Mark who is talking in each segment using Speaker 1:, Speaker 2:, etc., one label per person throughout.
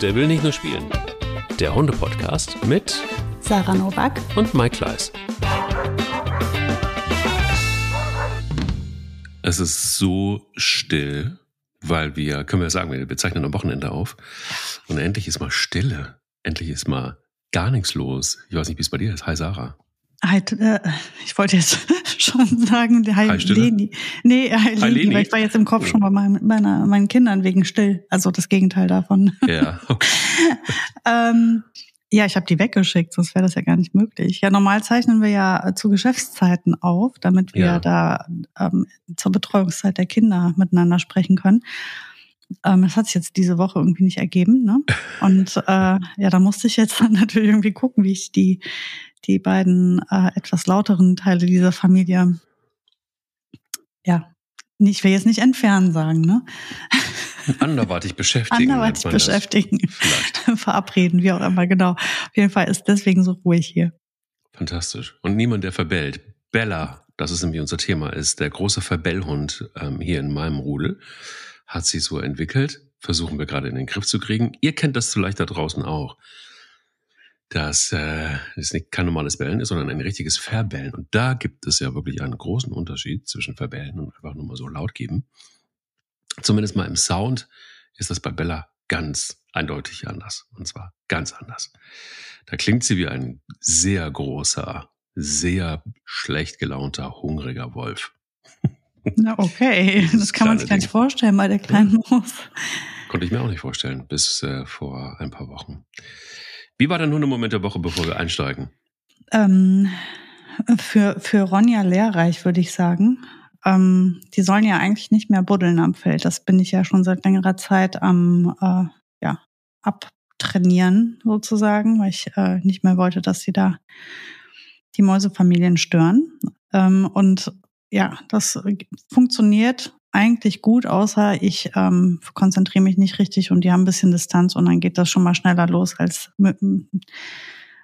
Speaker 1: Der will nicht nur spielen. Der Hunde-Podcast mit
Speaker 2: Sarah Novak
Speaker 1: und Mike Kleiss. Es ist so still, weil wir, können wir sagen, wir zeichnen am Wochenende auf. Und endlich ist mal Stille. Endlich ist mal gar nichts los. Ich weiß nicht, wie es bei dir ist. Hi Sarah.
Speaker 2: Halt, äh, ich wollte jetzt schon sagen, hi, hi Leni. Nee, hi, hi Leni, weil ich war jetzt im Kopf schon bei meinen, meiner, meinen Kindern wegen still. Also das Gegenteil davon.
Speaker 1: Ja.
Speaker 2: ähm, ja, ich habe die weggeschickt, sonst wäre das ja gar nicht möglich. Ja, normal zeichnen wir ja zu Geschäftszeiten auf, damit wir ja. da ähm, zur Betreuungszeit der Kinder miteinander sprechen können. Ähm, das hat sich jetzt diese Woche irgendwie nicht ergeben. Ne? Und äh, ja, da musste ich jetzt dann natürlich irgendwie gucken, wie ich die, die beiden äh, etwas lauteren Teile dieser Familie, ja, ich will jetzt nicht entfernen sagen, ne?
Speaker 1: Anderweitig beschäftigen.
Speaker 2: Anderweitig beschäftigen. Verabreden, wie auch immer, genau. Auf jeden Fall ist deswegen so ruhig hier.
Speaker 1: Fantastisch. Und niemand, der verbellt. Bella, das ist nämlich unser Thema, ist der große Verbellhund ähm, hier in meinem Rudel hat sich so entwickelt. Versuchen wir gerade in den Griff zu kriegen. Ihr kennt das vielleicht da draußen auch. Dass äh, es nicht kein normales Bellen ist, sondern ein richtiges Verbellen. Und da gibt es ja wirklich einen großen Unterschied zwischen Verbellen und einfach nur mal so laut geben. Zumindest mal im Sound ist das bei Bella ganz eindeutig anders. Und zwar ganz anders. Da klingt sie wie ein sehr großer, sehr schlecht gelaunter, hungriger Wolf.
Speaker 2: Na okay, das kann man sich gar nicht vorstellen bei der kleinen Maus.
Speaker 1: Konnte ich mir auch nicht vorstellen, bis äh, vor ein paar Wochen. Wie war dein Hundemoment der Woche, bevor wir einsteigen?
Speaker 2: Ähm, für, für Ronja lehrreich, würde ich sagen. Ähm, die sollen ja eigentlich nicht mehr buddeln am Feld. Das bin ich ja schon seit längerer Zeit am äh, ja, abtrainieren, sozusagen, weil ich äh, nicht mehr wollte, dass sie da die Mäusefamilien stören. Ähm, und ja, das funktioniert eigentlich gut, außer ich ähm, konzentriere mich nicht richtig und die haben ein bisschen Distanz und dann geht das schon mal schneller los, als,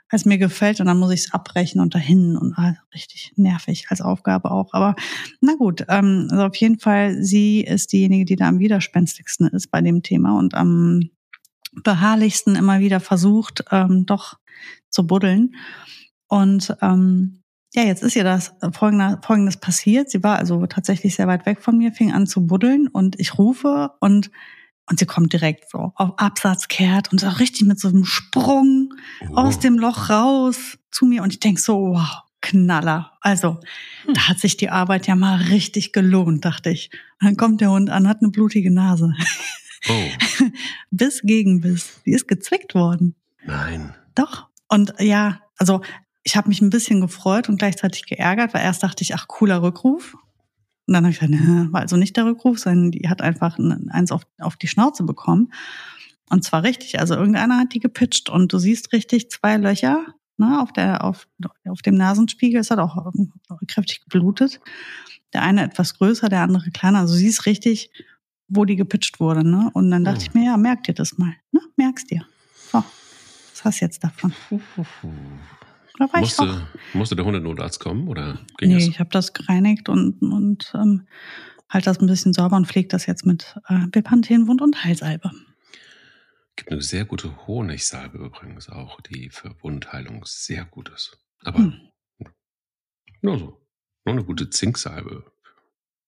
Speaker 2: als mir gefällt und dann muss ich es abbrechen und dahin und ah, richtig nervig als Aufgabe auch. Aber na gut, ähm, also auf jeden Fall, sie ist diejenige, die da am widerspenstigsten ist bei dem Thema und am beharrlichsten immer wieder versucht, ähm, doch zu buddeln. Und ähm, ja, jetzt ist ihr das äh, Folgendes passiert. Sie war also tatsächlich sehr weit weg von mir, fing an zu buddeln und ich rufe und und sie kommt direkt so auf Absatz kehrt und so richtig mit so einem Sprung oh. aus dem Loch raus zu mir und ich denk so, wow, Knaller. Also, hm. da hat sich die Arbeit ja mal richtig gelohnt, dachte ich. Und dann kommt der Hund an, hat eine blutige Nase. Oh. Biss gegen Biss. Die ist gezwickt worden.
Speaker 1: Nein.
Speaker 2: Doch. Und ja, also ich habe mich ein bisschen gefreut und gleichzeitig geärgert, weil erst dachte ich, ach, cooler Rückruf. Und dann habe ich gesagt, ne, war also nicht der Rückruf, sondern die hat einfach eins auf, auf die Schnauze bekommen. Und zwar richtig. Also irgendeiner hat die gepitcht und du siehst richtig zwei Löcher ne, auf, der, auf, auf dem Nasenspiegel. Es hat auch kräftig geblutet. Der eine etwas größer, der andere kleiner. Also du siehst richtig, wo die gepitcht wurde. Ne? Und dann dachte oh. ich mir, ja, merk dir das mal. Ne? Merkst dir. So, was hast du jetzt davon?
Speaker 1: Da war musste, ich auch. musste der Hundenotarzt kommen oder ging
Speaker 2: Nee, das? ich habe das gereinigt und, und ähm, halt das ein bisschen sauber und pflege das jetzt mit äh, Bepanthenwund und Heilsalbe.
Speaker 1: gibt eine sehr gute Honigsalbe übrigens auch, die für Wundheilung sehr gut ist. Aber hm. nur so. Nur eine gute Zinksalbe.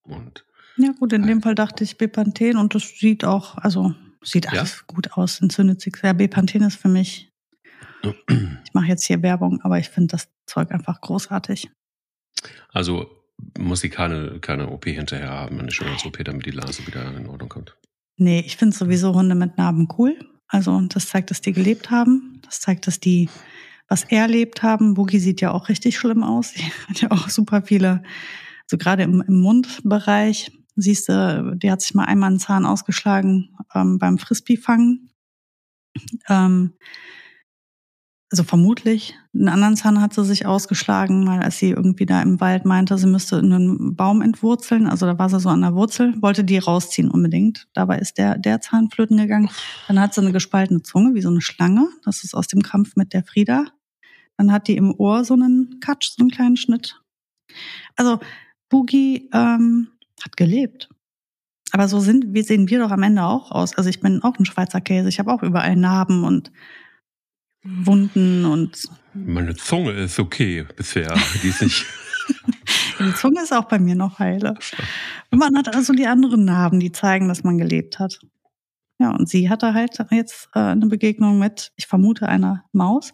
Speaker 1: Und
Speaker 2: ja gut, in dem Fall dachte ich Bepanthen und das sieht auch, also sieht alles ja? gut aus, entzündet sich sehr. Bepanthen ist für mich ich mache jetzt hier Werbung, aber ich finde das Zeug einfach großartig.
Speaker 1: Also muss sie keine, keine OP hinterher haben, eine Schönheits-OP, damit die Nase wieder in Ordnung kommt.
Speaker 2: Nee, ich finde sowieso Hunde mit Narben cool. Also das zeigt, dass die gelebt haben. Das zeigt, dass die was erlebt haben. Boogie sieht ja auch richtig schlimm aus. Die hat ja auch super viele, also gerade im, im Mundbereich, siehst du, die hat sich mal einmal einen Zahn ausgeschlagen ähm, beim Frisbee-Fangen. Ähm, also vermutlich, einen anderen Zahn hat sie sich ausgeschlagen, weil als sie irgendwie da im Wald meinte, sie müsste einen Baum entwurzeln, also da war sie so an der Wurzel, wollte die rausziehen unbedingt. Dabei ist der, der Zahn flöten gegangen. Dann hat sie eine gespaltene Zunge, wie so eine Schlange. Das ist aus dem Kampf mit der Frieda. Dann hat die im Ohr so einen Katsch, so einen kleinen Schnitt. Also Boogie ähm, hat gelebt. Aber so sind, wie sehen wir doch am Ende auch aus. Also ich bin auch ein Schweizer Käse. Ich habe auch überall Narben und Wunden und.
Speaker 1: Meine Zunge ist okay bisher. Die ist nicht.
Speaker 2: die Zunge ist auch bei mir noch heile. Und man hat also die anderen Narben, die zeigen, dass man gelebt hat. Ja, und sie hatte halt jetzt äh, eine Begegnung mit, ich vermute, einer Maus,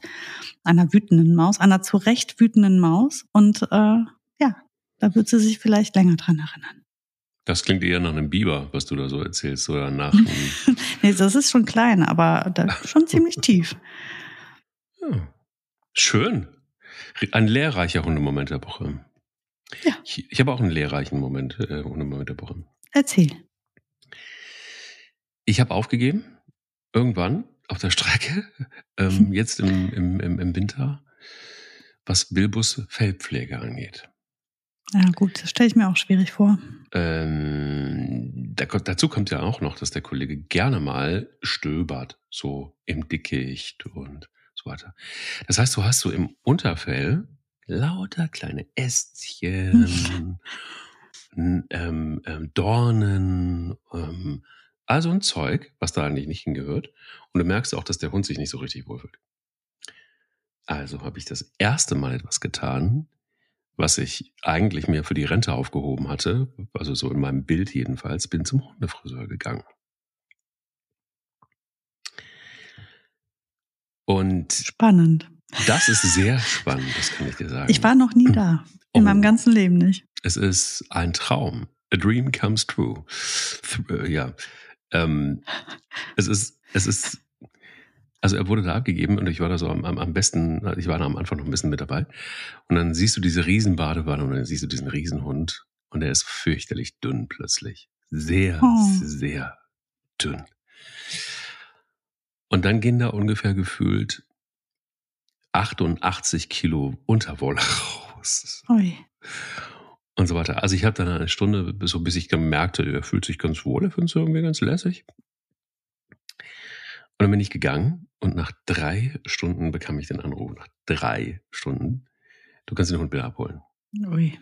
Speaker 2: einer wütenden Maus, einer zu Recht wütenden Maus. Und äh, ja, da wird sie sich vielleicht länger dran erinnern.
Speaker 1: Das klingt eher nach einem Biber, was du da so erzählst, oder nach.
Speaker 2: nee, das ist schon klein, aber schon ziemlich tief.
Speaker 1: Ja. Schön. Ein lehrreicher Hundemoment der Woche. Ja. Ich, ich habe auch einen lehrreichen Moment, äh, Hundemoment der Woche.
Speaker 2: Erzähl.
Speaker 1: Ich habe aufgegeben, irgendwann auf der Strecke, ähm, jetzt im, im, im Winter, was Bilbus Fellpflege angeht.
Speaker 2: Ja, gut, das stelle ich mir auch schwierig vor.
Speaker 1: Ähm, da, dazu kommt ja auch noch, dass der Kollege gerne mal stöbert, so im Dickicht und so weiter. Das heißt, du hast so im Unterfell lauter kleine Ästchen, ähm, ähm, Dornen, ähm, also ein Zeug, was da eigentlich nicht hingehört. Und du merkst auch, dass der Hund sich nicht so richtig wohlfühlt. Also habe ich das erste Mal etwas getan, was ich eigentlich mir für die Rente aufgehoben hatte, also so in meinem Bild jedenfalls, bin zum Hundefriseur gegangen. Und
Speaker 2: spannend.
Speaker 1: Das ist sehr spannend, das kann ich dir sagen.
Speaker 2: Ich war noch nie da. In oh, meinem ganzen Leben nicht.
Speaker 1: Es ist ein Traum. A dream comes true. Äh, ja. Ähm, es ist, es ist, also er wurde da abgegeben und ich war da so am, am besten, ich war da am Anfang noch ein bisschen mit dabei. Und dann siehst du diese Riesenbadewanne und dann siehst du diesen Riesenhund und der ist fürchterlich dünn plötzlich. Sehr, oh. sehr dünn. Und dann gehen da ungefähr gefühlt 88 Kilo Unterwolle raus. Ui und so weiter. Also ich habe dann eine Stunde, so bis ich gemerkt habe, er fühlt sich ganz wohl, er findet es irgendwie ganz lässig. Und dann bin ich gegangen und nach drei Stunden bekam ich den Anruf. Nach drei Stunden. Du kannst den Hund wieder abholen. Ui.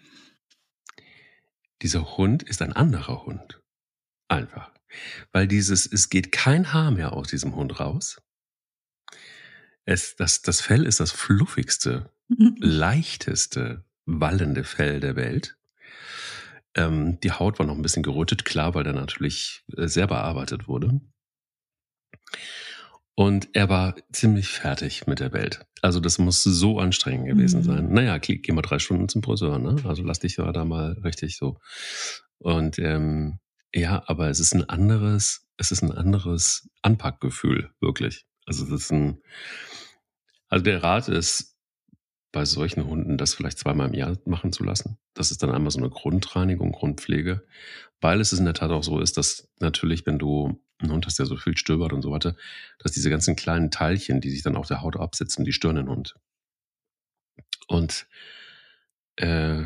Speaker 1: Dieser Hund ist ein anderer Hund. Einfach. Weil dieses, es geht kein Haar mehr aus diesem Hund raus. Es, das, das Fell ist das fluffigste, leichteste, wallende Fell der Welt. Ähm, die Haut war noch ein bisschen gerötet, klar, weil er natürlich äh, sehr bearbeitet wurde. Und er war ziemlich fertig mit der Welt. Also das muss so anstrengend gewesen mhm. sein. Naja, geh mal drei Stunden zum Friseur, ne? Also lass dich da mal richtig so. Und ähm, ja, aber es ist ein anderes, es ist ein anderes Anpackgefühl, wirklich. Also es ist ein, also der Rat ist, bei solchen Hunden das vielleicht zweimal im Jahr machen zu lassen. Das ist dann einmal so eine Grundreinigung, Grundpflege, weil es in der Tat auch so ist, dass natürlich, wenn du einen Hund hast, der so viel stöbert und so weiter, dass diese ganzen kleinen Teilchen, die sich dann auf der Haut absetzen, die stören den Hund. Und äh,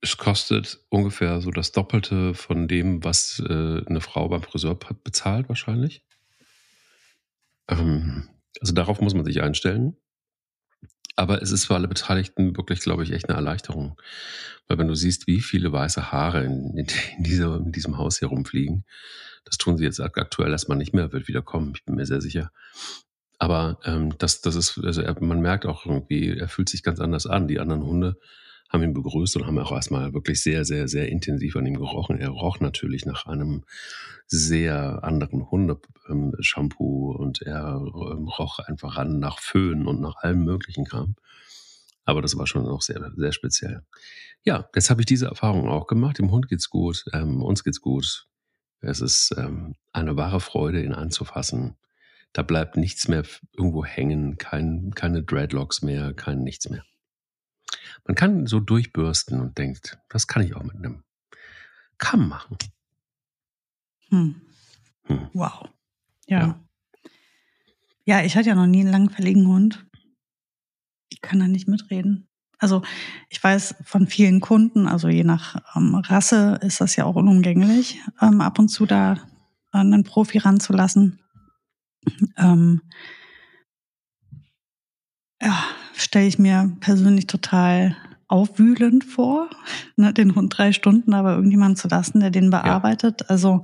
Speaker 1: es kostet ungefähr so das Doppelte von dem, was äh, eine Frau beim Friseur bezahlt wahrscheinlich. Ähm, also darauf muss man sich einstellen. Aber es ist für alle Beteiligten wirklich, glaube ich, echt eine Erleichterung. Weil wenn du siehst, wie viele weiße Haare in, in, dieser, in diesem Haus hier rumfliegen, das tun sie jetzt aktuell erstmal nicht mehr, wird wieder kommen, ich bin mir sehr sicher. Aber ähm, das, das ist, also er, man merkt auch irgendwie, er fühlt sich ganz anders an. Die anderen Hunde haben ihn begrüßt und haben auch erstmal wirklich sehr, sehr, sehr intensiv an ihm gerochen. Er roch natürlich nach einem sehr anderen Hundeshampoo und er ähm, roch einfach an nach Föhn und nach allem möglichen Kram. Aber das war schon auch sehr, sehr speziell. Ja, jetzt habe ich diese Erfahrung auch gemacht. Dem Hund geht's gut, ähm, uns geht's gut. Es ist ähm, eine wahre Freude, ihn anzufassen. Da bleibt nichts mehr irgendwo hängen, kein, keine Dreadlocks mehr, kein nichts mehr. Man kann so durchbürsten und denkt, das kann ich auch mit einem Kamm machen.
Speaker 2: Hm. Hm. Wow. Ja. ja. ja. ich hatte ja noch nie einen langfälligen Hund. Ich kann da nicht mitreden. Also ich weiß von vielen Kunden, also je nach ähm, Rasse ist das ja auch unumgänglich, ähm, ab und zu da einen Profi ranzulassen. Ähm, ja, stelle ich mir persönlich total aufwühlend vor, ne, den Hund drei Stunden aber irgendjemanden zu lassen, der den bearbeitet. Ja. Also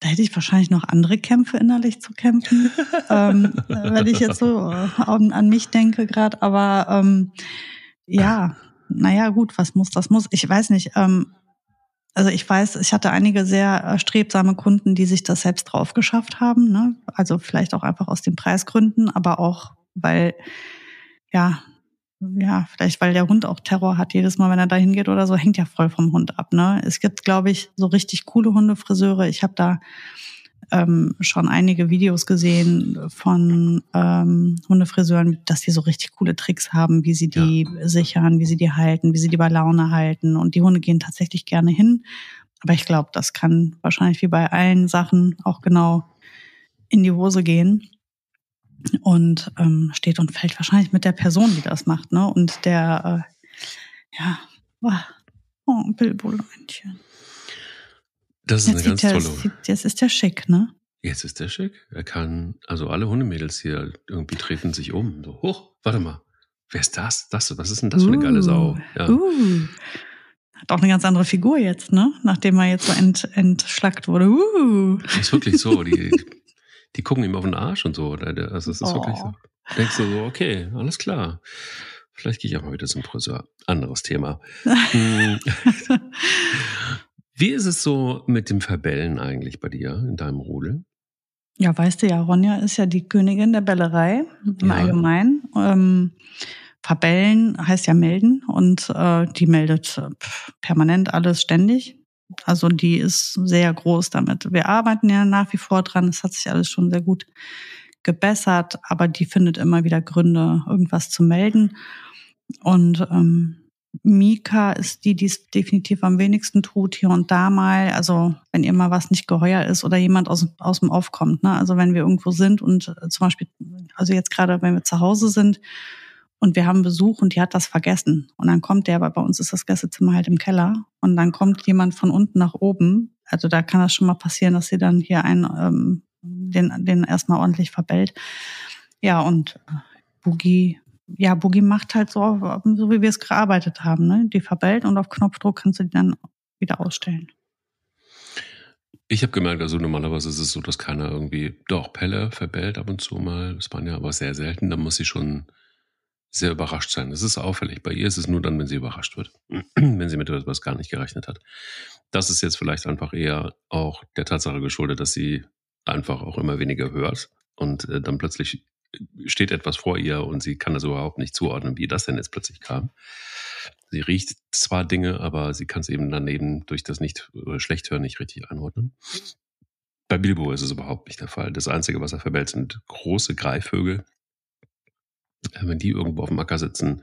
Speaker 2: da hätte ich wahrscheinlich noch andere Kämpfe innerlich zu kämpfen, ähm, wenn ich jetzt so an, an mich denke gerade. Aber ähm, ja, naja, gut, was muss, das muss. Ich weiß nicht. Ähm, also ich weiß, ich hatte einige sehr strebsame Kunden, die sich das selbst drauf geschafft haben. Ne? Also vielleicht auch einfach aus den Preisgründen, aber auch, weil ja, ja, vielleicht weil der Hund auch Terror hat jedes Mal, wenn er da hingeht oder so, hängt ja voll vom Hund ab. Ne? Es gibt, glaube ich, so richtig coole Hundefriseure. Ich habe da ähm, schon einige Videos gesehen von ähm, Hundefriseuren, dass die so richtig coole Tricks haben, wie sie die ja. sichern, wie sie die halten, wie sie die bei Laune halten. Und die Hunde gehen tatsächlich gerne hin. Aber ich glaube, das kann wahrscheinlich wie bei allen Sachen auch genau in die Hose gehen und ähm, steht und fällt wahrscheinlich mit der Person, die das macht, ne? Und der, äh, ja, oh, Bilbo-Leinchen.
Speaker 1: Das ist jetzt eine ganz der, tolle.
Speaker 2: Jetzt ist der schick, ne?
Speaker 1: Jetzt ist der schick. Er kann, also alle Hundemädels hier irgendwie treten sich um. So, hoch, warte mal. Wer ist das? Das, was ist denn das uh, für eine geile Sau?
Speaker 2: Ja. Uh. Hat auch eine ganz andere Figur jetzt, ne? Nachdem er jetzt so ent, entschlackt wurde. Uh.
Speaker 1: Das ist wirklich so. Die, die gucken ihm auf den Arsch und so. Also es ist oh. wirklich so. Denkst du so, okay, alles klar. Vielleicht gehe ich auch mal wieder zum Friseur. Anderes Thema. Hm. Wie ist es so mit dem Verbellen eigentlich bei dir in deinem Rudel?
Speaker 2: Ja, weißt du ja, Ronja ist ja die Königin der Bellerei im ja. Allgemeinen. Ähm, verbellen heißt ja melden und äh, die meldet äh, permanent alles ständig. Also die ist sehr groß damit. Wir arbeiten ja nach wie vor dran. Es hat sich alles schon sehr gut gebessert, aber die findet immer wieder Gründe, irgendwas zu melden. Und ähm, Mika ist die, die es definitiv am wenigsten tut, hier und da mal. Also wenn ihr mal was nicht geheuer ist oder jemand aus, aus dem Off kommt. Ne? Also wenn wir irgendwo sind und äh, zum Beispiel, also jetzt gerade, wenn wir zu Hause sind und wir haben Besuch und die hat das vergessen. Und dann kommt der, weil bei uns ist das Gästezimmer halt im Keller. Und dann kommt jemand von unten nach oben. Also da kann das schon mal passieren, dass sie dann hier einen, ähm, den, den erstmal ordentlich verbellt. Ja, und äh, Boogie, ja, Boogie macht halt so, so wie wir es gearbeitet haben. Ne? Die verbellt und auf Knopfdruck kannst du die dann wieder ausstellen.
Speaker 1: Ich habe gemerkt, also normalerweise ist es so, dass keiner irgendwie, doch, Pelle verbellt ab und zu mal, das waren ja aber sehr selten, da muss sie schon sehr überrascht sein. Das ist auffällig. Bei ihr ist es nur dann, wenn sie überrascht wird, wenn sie mit etwas gar nicht gerechnet hat. Das ist jetzt vielleicht einfach eher auch der Tatsache geschuldet, dass sie einfach auch immer weniger hört und äh, dann plötzlich steht etwas vor ihr und sie kann das überhaupt nicht zuordnen, wie das denn jetzt plötzlich kam. Sie riecht zwar Dinge, aber sie kann es eben daneben durch das nicht äh, schlecht hören nicht richtig einordnen. Bei Bilbo ist es überhaupt nicht der Fall. Das Einzige, was er verbellt, sind große Greifvögel, wenn die irgendwo auf dem Acker sitzen,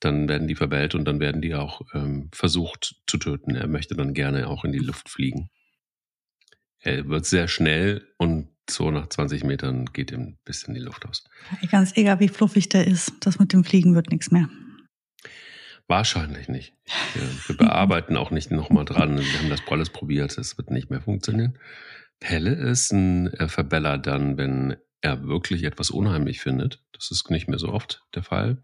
Speaker 1: dann werden die verbellt und dann werden die auch ähm, versucht zu töten. Er möchte dann gerne auch in die Luft fliegen. Er wird sehr schnell und so nach 20 Metern geht ihm ein bisschen die Luft aus.
Speaker 2: Ganz egal, wie fluffig der ist. Das mit dem Fliegen wird nichts mehr.
Speaker 1: Wahrscheinlich nicht. Ja, wir bearbeiten auch nicht nochmal dran. Wir haben das alles probiert. Es wird nicht mehr funktionieren. Pelle ist ein äh, Verbeller dann, wenn er wirklich etwas unheimlich findet. Das ist nicht mehr so oft der Fall.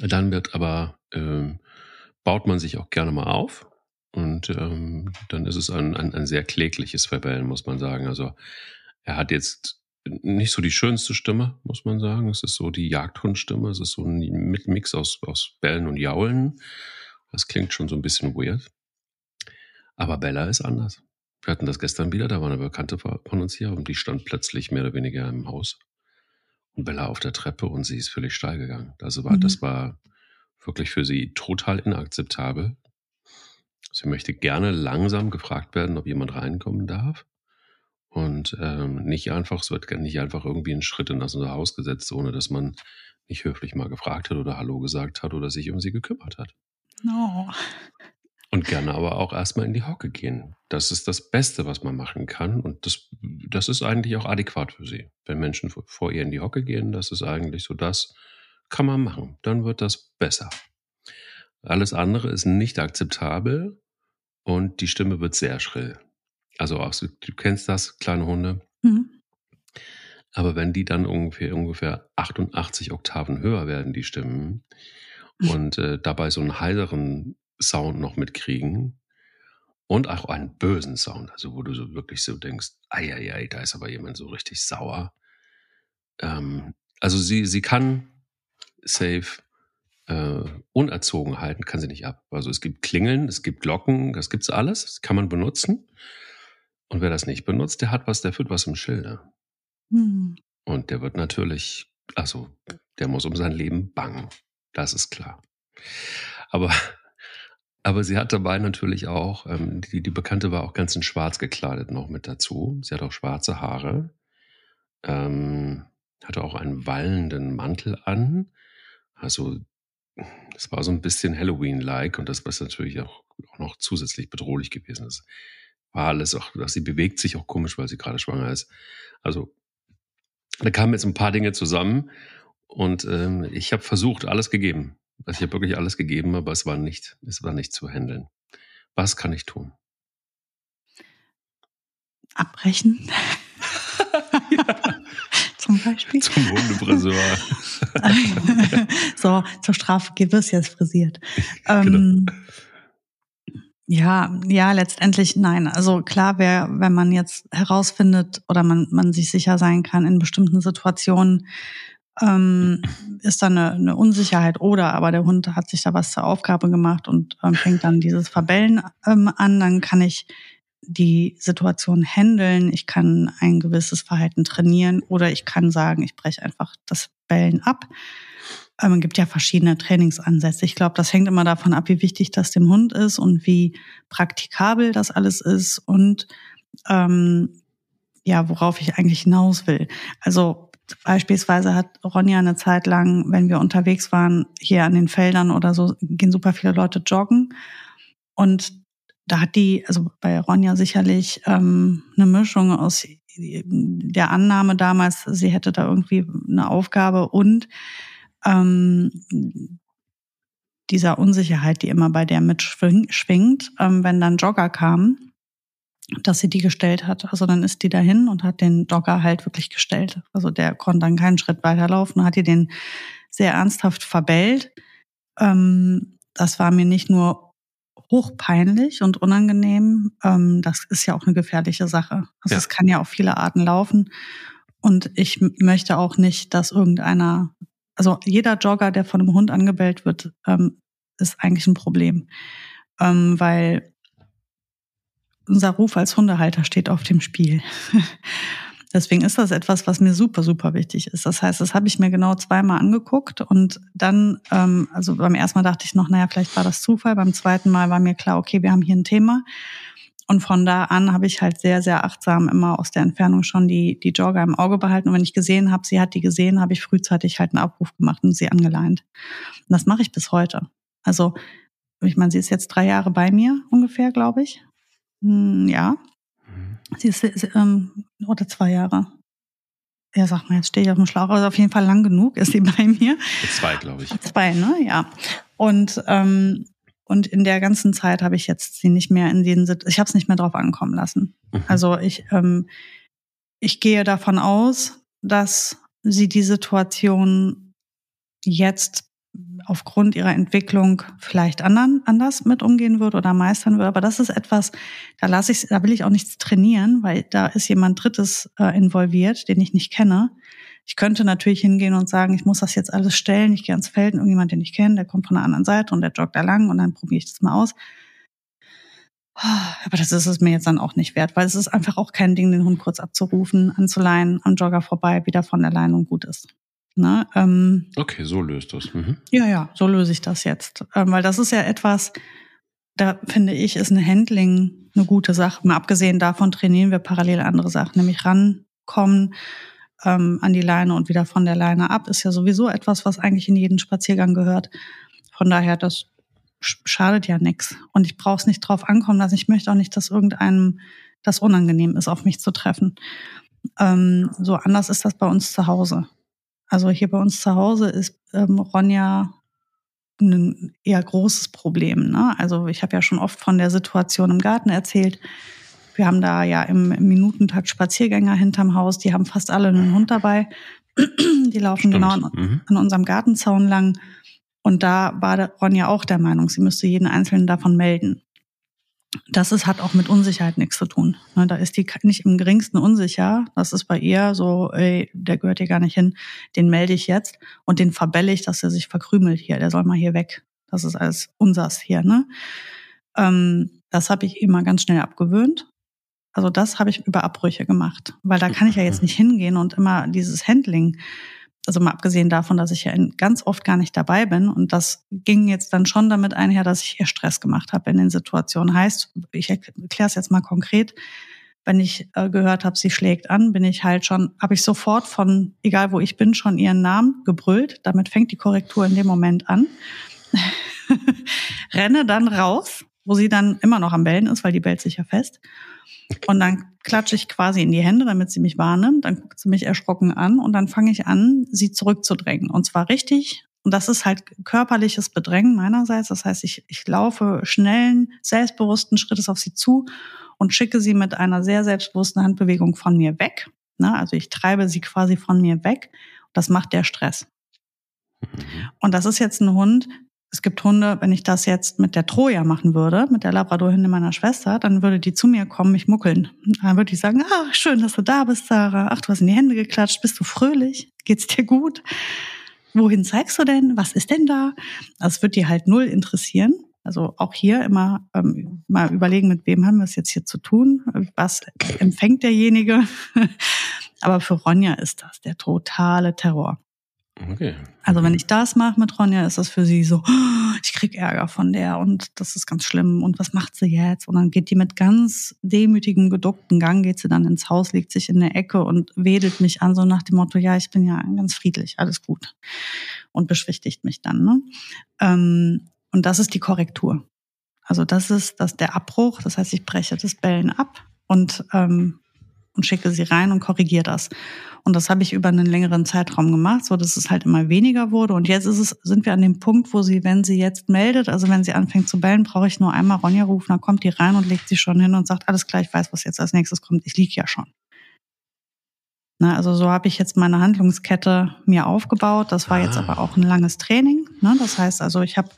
Speaker 1: Dann wird aber, ähm, baut man sich auch gerne mal auf. Und ähm, dann ist es ein, ein, ein sehr klägliches Verbellen, muss man sagen. Also er hat jetzt nicht so die schönste Stimme, muss man sagen. Es ist so die Jagdhundstimme. Es ist so ein Mix aus, aus Bellen und Jaulen. Das klingt schon so ein bisschen weird. Aber Bella ist anders. Wir hatten das gestern wieder, da war eine Bekannte von uns hier und die stand plötzlich mehr oder weniger im Haus und Bella auf der Treppe und sie ist völlig steil gegangen. Also war, mhm. das war wirklich für sie total inakzeptabel. Sie möchte gerne langsam gefragt werden, ob jemand reinkommen darf. Und ähm, nicht einfach, es wird nicht einfach irgendwie ein Schritt in das Haus gesetzt, ohne dass man nicht höflich mal gefragt hat oder Hallo gesagt hat oder sich um sie gekümmert hat.
Speaker 2: Oh.
Speaker 1: Und gerne aber auch erstmal in die Hocke gehen. Das ist das Beste, was man machen kann. Und das, das ist eigentlich auch adäquat für sie. Wenn Menschen vor ihr in die Hocke gehen, das ist eigentlich so das, kann man machen. Dann wird das besser. Alles andere ist nicht akzeptabel und die Stimme wird sehr schrill. Also auch, du kennst das, kleine Hunde. Mhm. Aber wenn die dann ungefähr, ungefähr 88 Oktaven höher werden, die Stimmen, und äh, dabei so einen heiseren Sound noch mitkriegen und auch einen bösen Sound, also wo du so wirklich so denkst, ei, da ist aber jemand so richtig sauer. Ähm, also sie, sie kann safe äh, unerzogen halten, kann sie nicht ab. Also es gibt Klingeln, es gibt Glocken, das gibt's alles, das kann man benutzen. Und wer das nicht benutzt, der hat was, der führt was im Schilde. Mhm. Und der wird natürlich, also der muss um sein Leben bangen. Das ist klar. Aber, aber sie hat dabei natürlich auch, ähm, die, die Bekannte war auch ganz in schwarz gekleidet noch mit dazu. Sie hat auch schwarze Haare, ähm, hatte auch einen wallenden Mantel an. Also es war so ein bisschen Halloween-like und das war natürlich auch, auch noch zusätzlich bedrohlich gewesen. Das war alles auch, sie bewegt sich auch komisch, weil sie gerade schwanger ist. Also da kamen jetzt ein paar Dinge zusammen und ähm, ich habe versucht, alles gegeben. Also ich habe wirklich alles gegeben, aber es war nicht, es war nicht zu handeln. Was kann ich tun?
Speaker 2: Abbrechen. ja. Zum Beispiel.
Speaker 1: Zum Hundefriseur.
Speaker 2: so, zur Strafe es jetzt frisiert. Genau. Ähm, ja, ja, letztendlich nein. Also klar wäre, wenn man jetzt herausfindet oder man, man sich sicher sein kann in bestimmten Situationen, ähm, ist da eine, eine Unsicherheit oder aber der Hund hat sich da was zur Aufgabe gemacht und ähm, fängt dann dieses Verbellen ähm, an, dann kann ich die Situation handeln, ich kann ein gewisses Verhalten trainieren oder ich kann sagen, ich breche einfach das Bellen ab. Ähm, es gibt ja verschiedene Trainingsansätze. Ich glaube, das hängt immer davon ab, wie wichtig das dem Hund ist und wie praktikabel das alles ist und ähm, ja, worauf ich eigentlich hinaus will. Also beispielsweise hat Ronja eine Zeit lang, wenn wir unterwegs waren, hier an den Feldern oder so, gehen super viele Leute joggen. Und da hat die, also bei Ronja sicherlich ähm, eine Mischung aus der Annahme damals, sie hätte da irgendwie eine Aufgabe und ähm, dieser Unsicherheit, die immer bei der mitschwingt, ähm, wenn dann Jogger kamen, dass sie die gestellt hat. Also dann ist die dahin und hat den Jogger halt wirklich gestellt. Also der konnte dann keinen Schritt weiterlaufen, hat die den sehr ernsthaft verbellt. Ähm, das war mir nicht nur hochpeinlich und unangenehm. Ähm, das ist ja auch eine gefährliche Sache. Also es kann ja auf viele Arten laufen. Und ich möchte auch nicht, dass irgendeiner also jeder Jogger, der von einem Hund angebellt wird, ähm, ist eigentlich ein Problem, ähm, weil unser Ruf als Hundehalter steht auf dem Spiel. Deswegen ist das etwas, was mir super, super wichtig ist. Das heißt, das habe ich mir genau zweimal angeguckt und dann, ähm, also beim ersten Mal dachte ich noch, naja, vielleicht war das Zufall. Beim zweiten Mal war mir klar, okay, wir haben hier ein Thema. Und von da an habe ich halt sehr, sehr achtsam immer aus der Entfernung schon die, die Jogger im Auge behalten. Und wenn ich gesehen habe, sie hat die gesehen, habe ich frühzeitig halt einen Abruf gemacht und sie angeleint. Und das mache ich bis heute. Also, ich meine, sie ist jetzt drei Jahre bei mir ungefähr, glaube ich. Hm, ja. Mhm. Sie ist, ähm, oder zwei Jahre. Ja, sag mal, jetzt stehe ich auf dem Schlauch. Also auf jeden Fall lang genug ist sie bei mir.
Speaker 1: Zwei, glaube ich.
Speaker 2: Zwei, ne? Ja. Und ähm, und in der ganzen Zeit habe ich jetzt sie nicht mehr in den, ich habe es nicht mehr drauf ankommen lassen. Mhm. Also ich, ähm, ich gehe davon aus, dass sie die Situation jetzt aufgrund ihrer Entwicklung vielleicht anderen, anders mit umgehen wird oder meistern wird. Aber das ist etwas, da lasse ich, da will ich auch nichts trainieren, weil da ist jemand Drittes äh, involviert, den ich nicht kenne. Ich könnte natürlich hingehen und sagen, ich muss das jetzt alles stellen, ich gehe ans Feld, irgendjemand, den ich kenne, der kommt von der anderen Seite und der joggt da lang und dann probiere ich das mal aus. Aber das ist es mir jetzt dann auch nicht wert, weil es ist einfach auch kein Ding, den Hund kurz abzurufen, anzuleihen, am Jogger vorbei, wieder von der Leine und gut ist. Ne? Ähm,
Speaker 1: okay, so löst das. Mhm.
Speaker 2: Ja, ja, so löse ich das jetzt. Ähm, weil das ist ja etwas, da finde ich, ist eine Handling eine gute Sache. Mal abgesehen davon trainieren wir parallel andere Sachen, nämlich rankommen, ähm, an die Leine und wieder von der Leine ab, ist ja sowieso etwas, was eigentlich in jeden Spaziergang gehört. Von daher, das schadet ja nichts. Und ich brauche es nicht drauf ankommen lassen. Ich möchte auch nicht, dass irgendeinem das unangenehm ist, auf mich zu treffen. Ähm, so anders ist das bei uns zu Hause. Also hier bei uns zu Hause ist ähm, Ronja ein eher großes Problem. Ne? Also ich habe ja schon oft von der Situation im Garten erzählt. Wir haben da ja im, im Minutentakt Spaziergänger hinterm Haus, die haben fast alle einen Hund dabei. Die laufen Stimmt. genau an, mhm. an, unserem Gartenzaun lang. Und da war Ronja auch der Meinung, sie müsste jeden einzelnen davon melden. Das ist, hat auch mit Unsicherheit nichts zu tun. Ne, da ist die nicht im geringsten unsicher. Das ist bei ihr so, ey, der gehört hier gar nicht hin, den melde ich jetzt und den verbelle ich, dass er sich verkrümelt hier, der soll mal hier weg. Das ist alles unsers hier, ne? Ähm, das habe ich immer ganz schnell abgewöhnt. Also das habe ich über Abbrüche gemacht, weil da kann ich ja jetzt nicht hingehen und immer dieses Handling also mal abgesehen davon, dass ich ja ganz oft gar nicht dabei bin. Und das ging jetzt dann schon damit einher, dass ich ihr Stress gemacht habe in den Situationen. Heißt, ich erkläre es jetzt mal konkret. Wenn ich äh, gehört habe, sie schlägt an, bin ich halt schon, habe ich sofort von, egal wo ich bin, schon ihren Namen gebrüllt. Damit fängt die Korrektur in dem Moment an. Renne dann raus, wo sie dann immer noch am Bellen ist, weil die bellt sich ja fest. Und dann klatsche ich quasi in die Hände, damit sie mich wahrnimmt. Dann guckt sie mich erschrocken an und dann fange ich an, sie zurückzudrängen. Und zwar richtig. Und das ist halt körperliches Bedrängen meinerseits. Das heißt, ich, ich laufe schnellen, selbstbewussten Schrittes auf sie zu und schicke sie mit einer sehr selbstbewussten Handbewegung von mir weg. Ne? Also ich treibe sie quasi von mir weg. Das macht der Stress. Mhm. Und das ist jetzt ein Hund, es gibt Hunde, wenn ich das jetzt mit der Troja machen würde, mit der Labradorhündin meiner Schwester, dann würde die zu mir kommen, mich muckeln. Dann würde ich sagen, ah, schön, dass du da bist, Sarah. Ach, du hast in die Hände geklatscht. Bist du fröhlich? Geht's dir gut? Wohin zeigst du denn? Was ist denn da? Das wird die halt null interessieren. Also auch hier immer ähm, mal überlegen, mit wem haben wir es jetzt hier zu tun? Was empfängt derjenige? Aber für Ronja ist das der totale Terror. Okay. Also wenn ich das mache mit Ronja, ist das für sie so, oh, ich krieg Ärger von der und das ist ganz schlimm und was macht sie jetzt? Und dann geht die mit ganz demütigem, geduckten Gang, geht sie dann ins Haus, legt sich in der Ecke und wedelt mich an, so nach dem Motto, ja, ich bin ja ganz friedlich, alles gut. Und beschwichtigt mich dann. Ne? Ähm, und das ist die Korrektur. Also das ist das der Abbruch, das heißt, ich breche das Bellen ab und ähm, und schicke sie rein und korrigiere das. Und das habe ich über einen längeren Zeitraum gemacht, so dass es halt immer weniger wurde. Und jetzt ist es, sind wir an dem Punkt, wo sie, wenn sie jetzt meldet, also wenn sie anfängt zu bellen, brauche ich nur einmal Ronja rufen, dann kommt die rein und legt sie schon hin und sagt, alles klar, ich weiß, was jetzt als nächstes kommt. Ich lieg ja schon. Na, also so habe ich jetzt meine Handlungskette mir aufgebaut. Das war ah. jetzt aber auch ein langes Training. Ne? Das heißt also, ich habe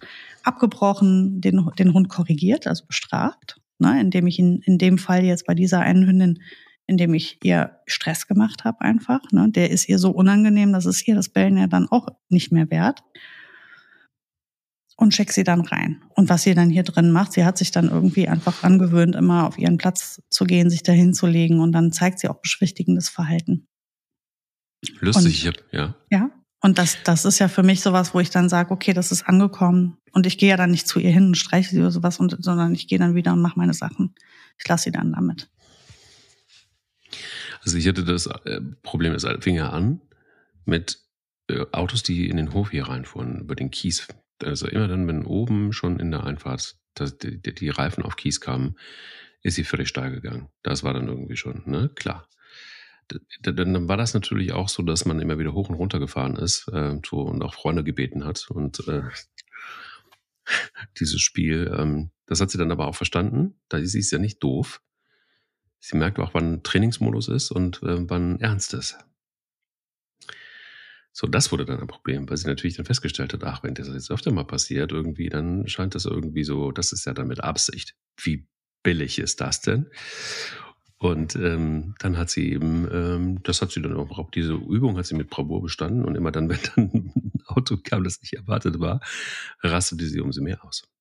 Speaker 2: abgebrochen, den, den Hund korrigiert, also bestraft, ne? indem ich ihn in dem Fall jetzt bei dieser einen Hündin indem ich ihr Stress gemacht habe einfach. Ne? Der ist ihr so unangenehm, dass es ihr das Bellen ja dann auch nicht mehr wert. Und check sie dann rein. Und was sie dann hier drin macht, sie hat sich dann irgendwie einfach angewöhnt, immer auf ihren Platz zu gehen, sich dahin zu legen und dann zeigt sie auch beschwichtigendes Verhalten.
Speaker 1: Lustig, und, ja.
Speaker 2: Ja. Und das, das ist ja für mich sowas, wo ich dann sage, okay, das ist angekommen. Und ich gehe ja dann nicht zu ihr hin und streiche sie oder sowas, und, sondern ich gehe dann wieder und mache meine Sachen. Ich lasse sie dann damit.
Speaker 1: Also ich hatte das äh, Problem, es fing ja an mit äh, Autos, die in den Hof hier reinfuhren, über den Kies. Also immer dann, wenn oben schon in der Einfahrt dass die, die Reifen auf Kies kamen, ist sie völlig steil gegangen. Das war dann irgendwie schon, ne? Klar. Dann war das natürlich auch so, dass man immer wieder hoch und runter gefahren ist äh, so, und auch Freunde gebeten hat. Und äh, dieses Spiel, ähm, das hat sie dann aber auch verstanden. Da ist sie ja nicht doof. Sie merkt auch, wann Trainingsmodus ist und äh, wann ernst ist. So, das wurde dann ein Problem, weil sie natürlich dann festgestellt hat, ach, wenn das jetzt öfter mal passiert, irgendwie, dann scheint das irgendwie so, das ist ja dann mit Absicht. Wie billig ist das denn? Und ähm, dann hat sie eben, ähm, das hat sie dann auch, diese Übung hat sie mit Bravour bestanden und immer dann, wenn dann ein Auto kam, das nicht erwartet war, rastete sie um sie mehr aus.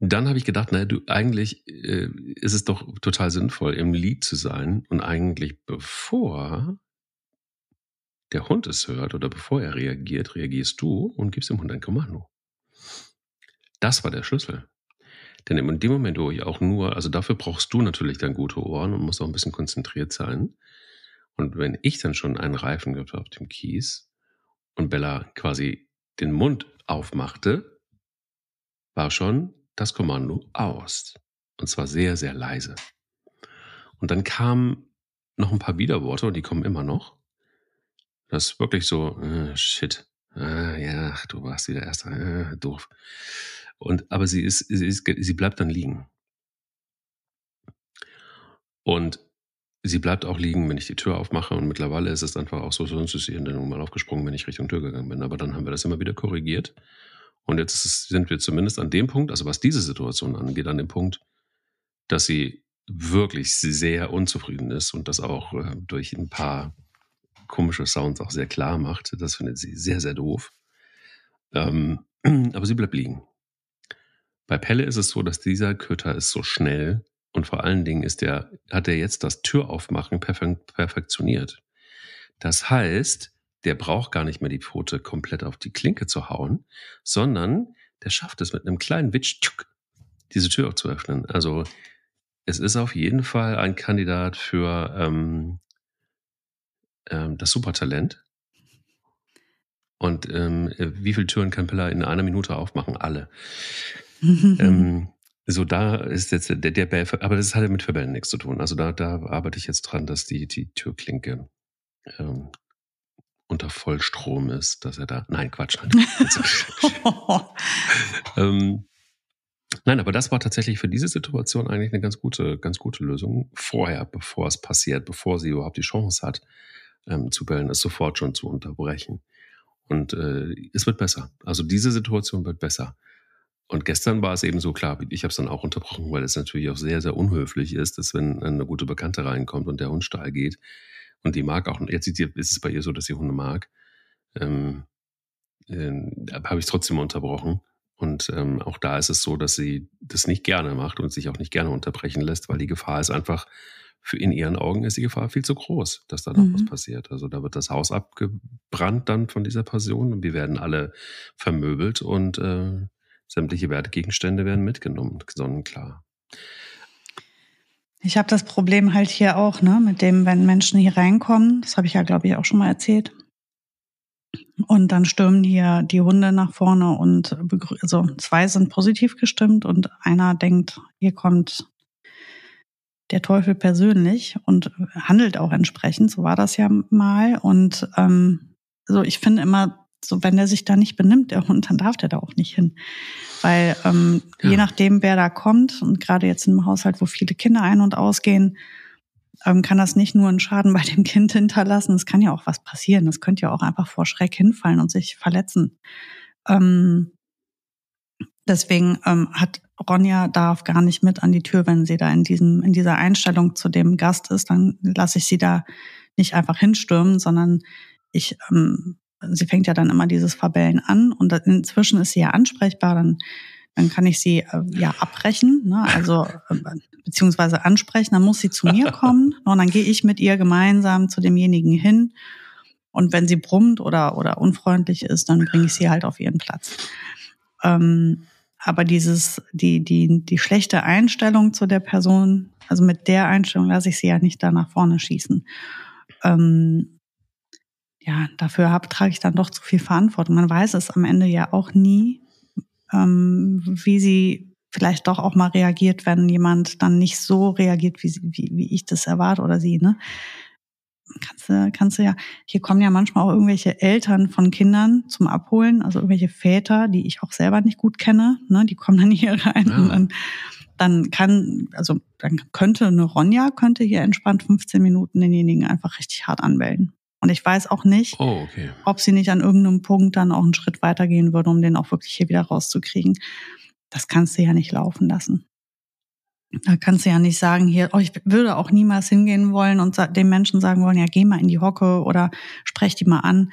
Speaker 1: Dann habe ich gedacht, naja, du, eigentlich äh, ist es doch total sinnvoll, im Lied zu sein und eigentlich bevor der Hund es hört oder bevor er reagiert, reagierst du und gibst dem Hund ein Kommando. Das war der Schlüssel. Denn in dem Moment, wo ich auch nur, also dafür brauchst du natürlich dann gute Ohren und musst auch ein bisschen konzentriert sein. Und wenn ich dann schon einen Reifen gehabt auf dem Kies und Bella quasi den Mund aufmachte, war schon das Kommando aus. Und zwar sehr, sehr leise. Und dann kamen noch ein paar Widerworte und die kommen immer noch. Das ist wirklich so, äh, shit. Ah, ja, du warst wieder erst äh, doof. Und, aber sie ist, sie ist, sie bleibt dann liegen. Und sie bleibt auch liegen, wenn ich die Tür aufmache. Und mittlerweile ist es einfach auch so, sonst ist sie in der Nummer mal aufgesprungen, wenn ich Richtung Tür gegangen bin. Aber dann haben wir das immer wieder korrigiert. Und jetzt sind wir zumindest an dem Punkt, also was diese Situation angeht, an dem Punkt, dass sie wirklich sehr unzufrieden ist und das auch äh, durch ein paar komische Sounds auch sehr klar macht. Das findet sie sehr, sehr doof. Ähm, aber sie bleibt liegen. Bei Pelle ist es so, dass dieser Köter ist so schnell und vor allen Dingen ist der, hat er jetzt das Türaufmachen perfektioniert. Das heißt, der braucht gar nicht mehr die Pfote komplett auf die Klinke zu hauen, sondern der schafft es mit einem kleinen Witsch, diese Tür auch zu öffnen. Also es ist auf jeden Fall ein Kandidat für ähm, ähm, das Supertalent. Und ähm, wie viele Türen kann Pilla in einer Minute aufmachen? Alle. ähm, so, da ist jetzt der, der Bell, aber das hat ja mit Verbänden nichts zu tun. Also da, da arbeite ich jetzt dran, dass die, die Türklinke ähm, unter Vollstrom ist, dass er da. Nein, Quatsch. Nein, ähm, nein, aber das war tatsächlich für diese Situation eigentlich eine ganz gute, ganz gute Lösung. Vorher, bevor es passiert, bevor sie überhaupt die Chance hat, ähm, zu bellen, es sofort schon zu unterbrechen. Und äh, es wird besser. Also diese Situation wird besser. Und gestern war es eben so klar, ich habe es dann auch unterbrochen, weil es natürlich auch sehr, sehr unhöflich ist, dass wenn eine gute Bekannte reinkommt und der Hund steil geht und die mag auch, jetzt ist es bei ihr so, dass sie Hunde mag, ähm, äh, habe ich trotzdem unterbrochen. Und ähm, auch da ist es so, dass sie das nicht gerne macht und sich auch nicht gerne unterbrechen lässt, weil die Gefahr ist einfach, für in ihren Augen ist die Gefahr viel zu groß, dass da noch mhm. was passiert. Also da wird das Haus abgebrannt dann von dieser Person und wir werden alle vermöbelt und äh, sämtliche Wertgegenstände werden mitgenommen, sonnenklar.
Speaker 2: Ich habe das Problem halt hier auch, ne, mit dem, wenn Menschen hier reinkommen, das habe ich ja, glaube ich, auch schon mal erzählt. Und dann stürmen hier die Hunde nach vorne und also zwei sind positiv gestimmt und einer denkt, hier kommt der Teufel persönlich und handelt auch entsprechend. So war das ja mal. Und ähm, so, ich finde immer, so wenn der sich da nicht benimmt, der Hund, dann darf der da auch nicht hin. Weil ähm, ja. je nachdem, wer da kommt, und gerade jetzt in einem Haushalt, wo viele Kinder ein- und ausgehen, ähm, kann das nicht nur einen Schaden bei dem Kind hinterlassen, es kann ja auch was passieren. Das könnte ja auch einfach vor Schreck hinfallen und sich verletzen. Ähm, deswegen ähm, hat Ronja darf gar nicht mit an die Tür, wenn sie da in diesem in dieser Einstellung zu dem Gast ist, dann lasse ich sie da nicht einfach hinstürmen, sondern ich ähm, sie fängt ja dann immer dieses Verbellen an und inzwischen ist sie ja ansprechbar, dann, dann kann ich sie äh, ja abbrechen, ne? also äh, beziehungsweise ansprechen, dann muss sie zu mir kommen und dann gehe ich mit ihr gemeinsam zu demjenigen hin und wenn sie brummt oder, oder unfreundlich ist, dann bringe ich sie halt auf ihren Platz. Ähm, aber dieses, die, die, die schlechte Einstellung zu der Person, also mit der Einstellung lasse ich sie ja nicht da nach vorne schießen. Ähm, ja, dafür hab, trage ich dann doch zu viel Verantwortung. Man weiß es am Ende ja auch nie, ähm, wie sie vielleicht doch auch mal reagiert, wenn jemand dann nicht so reagiert, wie, wie, wie ich das erwarte oder sie, ne? Kannst du, kannst du ja, hier kommen ja manchmal auch irgendwelche Eltern von Kindern zum Abholen, also irgendwelche Väter, die ich auch selber nicht gut kenne, ne? Die kommen dann hier rein ja. und dann, dann kann, also dann könnte eine Ronja, könnte hier entspannt 15 Minuten denjenigen einfach richtig hart anbellen. Und ich weiß auch nicht, oh, okay. ob sie nicht an irgendeinem Punkt dann auch einen Schritt weitergehen würde, um den auch wirklich hier wieder rauszukriegen. Das kannst du ja nicht laufen lassen. Da kannst du ja nicht sagen, hier, oh, ich würde auch niemals hingehen wollen und dem Menschen sagen wollen, ja, geh mal in die Hocke oder sprech die mal an.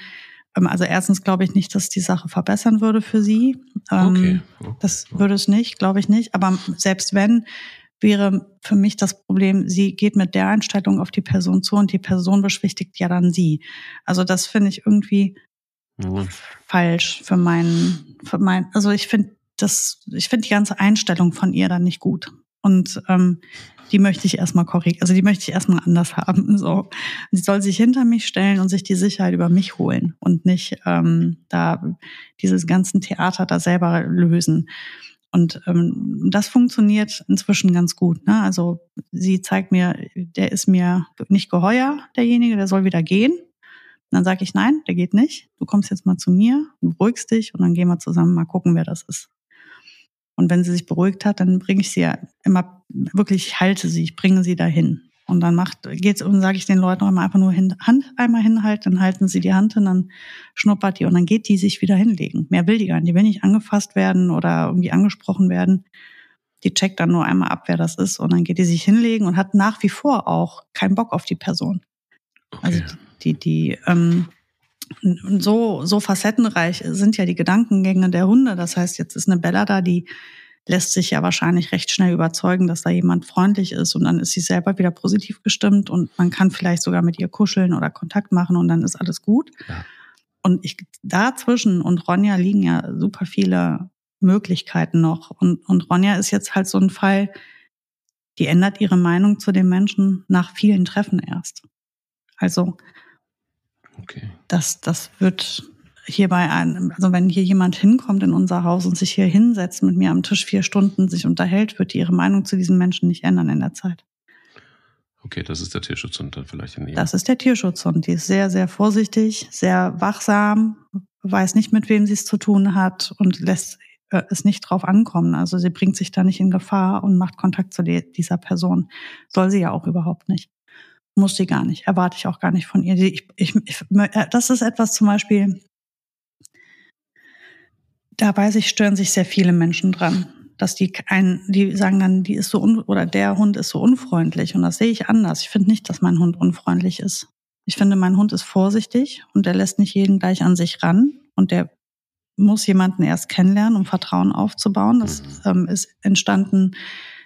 Speaker 2: Ähm, also erstens glaube ich nicht, dass die Sache verbessern würde für sie. Ähm, okay. Das würde es nicht, glaube ich nicht. Aber selbst wenn, wäre für mich das Problem, sie geht mit der Einstellung auf die Person zu und die Person beschwichtigt ja dann sie. Also das finde ich irgendwie mhm. falsch für meinen, für mein, also ich finde das, ich finde die ganze Einstellung von ihr dann nicht gut. Und ähm, die möchte ich erstmal korrekt, also die möchte ich erstmal anders haben. So. Sie soll sich hinter mich stellen und sich die Sicherheit über mich holen und nicht ähm, da dieses ganzen Theater da selber lösen. Und ähm, das funktioniert inzwischen ganz gut. Ne? Also sie zeigt mir, der ist mir nicht geheuer, derjenige, der soll wieder gehen. Und dann sage ich, nein, der geht nicht. Du kommst jetzt mal zu mir, du beruhigst dich und dann gehen wir zusammen mal gucken, wer das ist. Und wenn sie sich beruhigt hat, dann bringe ich sie ja immer, wirklich, ich halte sie, ich bringe sie dahin. Und dann macht, geht's und sage ich den Leuten auch immer einfach nur hin, Hand einmal hinhalten, dann halten sie die Hand hin, dann schnuppert die und dann geht die sich wieder hinlegen. Mehr will die gar nicht. Die will nicht angefasst werden oder irgendwie angesprochen werden. Die checkt dann nur einmal ab, wer das ist und dann geht die sich hinlegen und hat nach wie vor auch keinen Bock auf die Person. Okay. Also die, die, die ähm, so, so facettenreich sind ja die Gedankengänge der Hunde. Das heißt, jetzt ist eine Bella da, die lässt sich ja wahrscheinlich recht schnell überzeugen, dass da jemand freundlich ist und dann ist sie selber wieder positiv gestimmt und man kann vielleicht sogar mit ihr kuscheln oder Kontakt machen und dann ist alles gut. Ja. Und ich, dazwischen und Ronja liegen ja super viele Möglichkeiten noch. Und, und Ronja ist jetzt halt so ein Fall, die ändert ihre Meinung zu den Menschen nach vielen Treffen erst. Also, okay. das, das wird hier bei einem, also wenn hier jemand hinkommt in unser Haus und sich hier hinsetzt mit mir am Tisch vier Stunden sich unterhält, wird die ihre Meinung zu diesen Menschen nicht ändern in der Zeit.
Speaker 1: Okay, das ist der Tierschutzhund dann vielleicht in
Speaker 2: ihr. Das ist der Tierschutzhund. Die ist sehr, sehr vorsichtig, sehr wachsam, weiß nicht, mit wem sie es zu tun hat und lässt äh, es nicht drauf ankommen. Also sie bringt sich da nicht in Gefahr und macht Kontakt zu dieser Person. Soll sie ja auch überhaupt nicht. Muss sie gar nicht. Erwarte ich auch gar nicht von ihr. Ich, ich, ich, äh, das ist etwas zum Beispiel, da weiß ich, stören sich sehr viele Menschen dran. Dass die ein, die sagen dann, die ist so un, oder der Hund ist so unfreundlich. Und das sehe ich anders. Ich finde nicht, dass mein Hund unfreundlich ist. Ich finde, mein Hund ist vorsichtig und der lässt nicht jeden gleich an sich ran. Und der muss jemanden erst kennenlernen, um Vertrauen aufzubauen. Das mhm. ähm, ist entstanden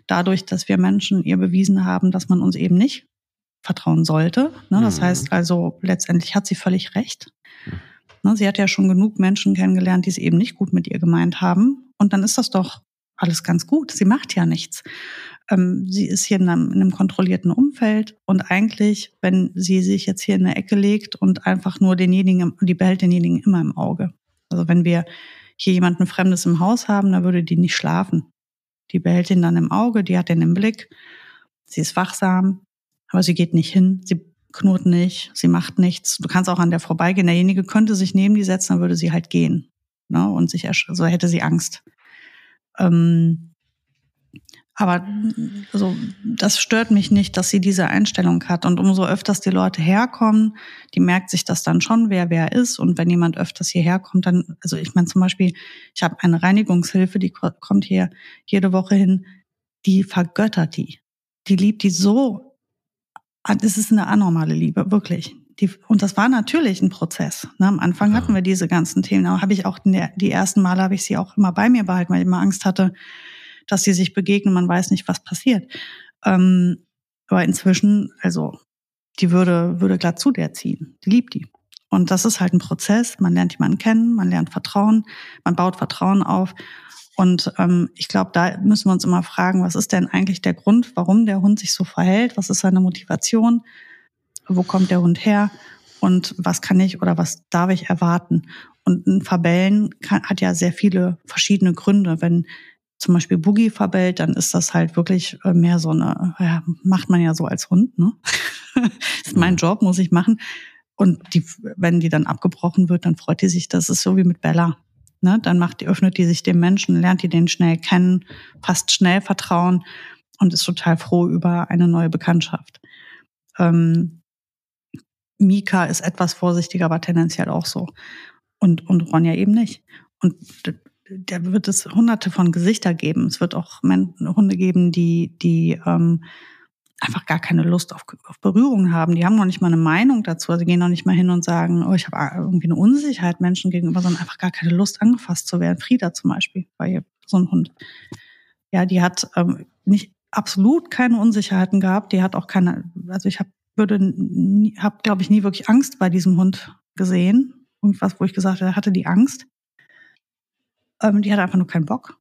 Speaker 2: dadurch, dass wir Menschen ihr bewiesen haben, dass man uns eben nicht vertrauen sollte. Ne? Das mhm. heißt also, letztendlich hat sie völlig recht. Ne, sie hat ja schon genug Menschen kennengelernt, die es eben nicht gut mit ihr gemeint haben. Und dann ist das doch alles ganz gut. Sie macht ja nichts. Ähm, sie ist hier in einem, in einem, kontrollierten Umfeld und eigentlich, wenn sie sich jetzt hier in eine Ecke legt und einfach nur denjenigen, die behält denjenigen immer im Auge. Also wenn wir hier jemanden Fremdes im Haus haben, dann würde die nicht schlafen. Die behält ihn dann im Auge, die hat den im Blick. Sie ist wachsam, aber sie geht nicht hin. Sie knurrt nicht, sie macht nichts. Du kannst auch an der vorbeigehen. Derjenige könnte sich neben die setzen, dann würde sie halt gehen. Ne? Und sich, so hätte sie Angst. Ähm, aber also, das stört mich nicht, dass sie diese Einstellung hat. Und umso öfters die Leute herkommen, die merkt sich das dann schon, wer wer ist. Und wenn jemand öfters hierher kommt, dann, also ich meine zum Beispiel, ich habe eine Reinigungshilfe, die kommt hier jede Woche hin, die vergöttert die. Die liebt die so Ah, es ist eine anormale Liebe, wirklich. Die, und das war natürlich ein Prozess. Ne? Am Anfang ja. hatten wir diese ganzen Themen. Aber habe ich auch der, die ersten Male habe ich sie auch immer bei mir behalten, weil ich immer Angst hatte, dass sie sich begegnen. Man weiß nicht, was passiert. Ähm, aber inzwischen, also die würde würde glatt zu der ziehen. Die liebt die. Und das ist halt ein Prozess. Man lernt jemanden kennen, man lernt Vertrauen, man baut Vertrauen auf. Und ähm, ich glaube, da müssen wir uns immer fragen, was ist denn eigentlich der Grund, warum der Hund sich so verhält? Was ist seine Motivation? Wo kommt der Hund her? Und was kann ich oder was darf ich erwarten? Und ein Verbellen kann, hat ja sehr viele verschiedene Gründe. Wenn zum Beispiel Boogie verbellt, dann ist das halt wirklich äh, mehr so eine, ja, macht man ja so als Hund, ne? ist mein Job, muss ich machen. Und die, wenn die dann abgebrochen wird, dann freut die sich. Das ist so wie mit Bella. Ne? Dann macht die, öffnet die sich dem Menschen, lernt die den schnell kennen, fasst schnell Vertrauen und ist total froh über eine neue Bekanntschaft. Ähm, Mika ist etwas vorsichtiger, aber tendenziell auch so. Und, und Ronja eben nicht. Und da wird es hunderte von Gesichter geben. Es wird auch Hunde geben, die, die ähm, einfach gar keine Lust auf, auf Berührung haben. Die haben noch nicht mal eine Meinung dazu. Also gehen noch nicht mal hin und sagen, oh, ich habe irgendwie eine Unsicherheit Menschen gegenüber, sondern einfach gar keine Lust angefasst zu werden. Frieda zum Beispiel war hier so ein Hund. Ja, die hat ähm, nicht absolut keine Unsicherheiten gehabt. Die hat auch keine, also ich habe würde, habe glaube ich nie wirklich Angst bei diesem Hund gesehen. Irgendwas, wo ich gesagt habe, hatte die Angst. Ähm, die hatte einfach nur keinen Bock.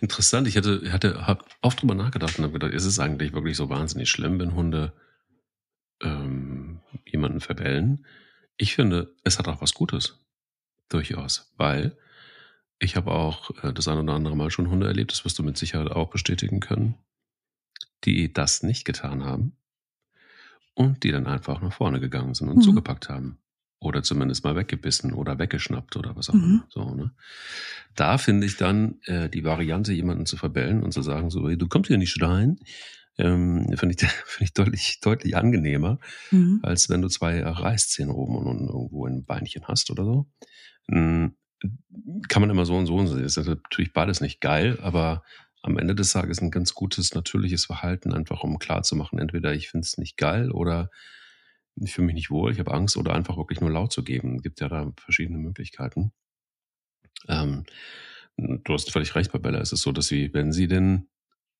Speaker 1: Interessant. Ich hatte, hatte hab oft drüber nachgedacht und habe gedacht, ist es eigentlich wirklich so wahnsinnig schlimm, wenn Hunde ähm, jemanden verbellen? Ich finde, es hat auch was Gutes. Durchaus. Weil ich habe auch äh, das eine oder andere Mal schon Hunde erlebt, das wirst du mit Sicherheit auch bestätigen können, die das nicht getan haben und die dann einfach nach vorne gegangen sind und mhm. zugepackt haben. Oder zumindest mal weggebissen oder weggeschnappt oder was auch immer. Mhm. So, ne? Da finde ich dann äh, die Variante, jemanden zu verbellen und zu sagen, so, du kommst hier nicht rein, ähm, finde ich, find ich deutlich, deutlich angenehmer, mhm. als wenn du zwei Reißzähne oben und unten irgendwo ein Beinchen hast oder so. Hm, kann man immer so und so sehen. Das ist natürlich beides nicht geil, aber am Ende des Tages ein ganz gutes, natürliches Verhalten, einfach um klarzumachen, entweder ich finde es nicht geil oder ich fühle mich nicht wohl, ich habe Angst oder einfach wirklich nur laut zu geben. Es gibt ja da verschiedene Möglichkeiten. Ähm, du hast völlig recht, bei Bella. Es ist so, dass sie, wenn sie denn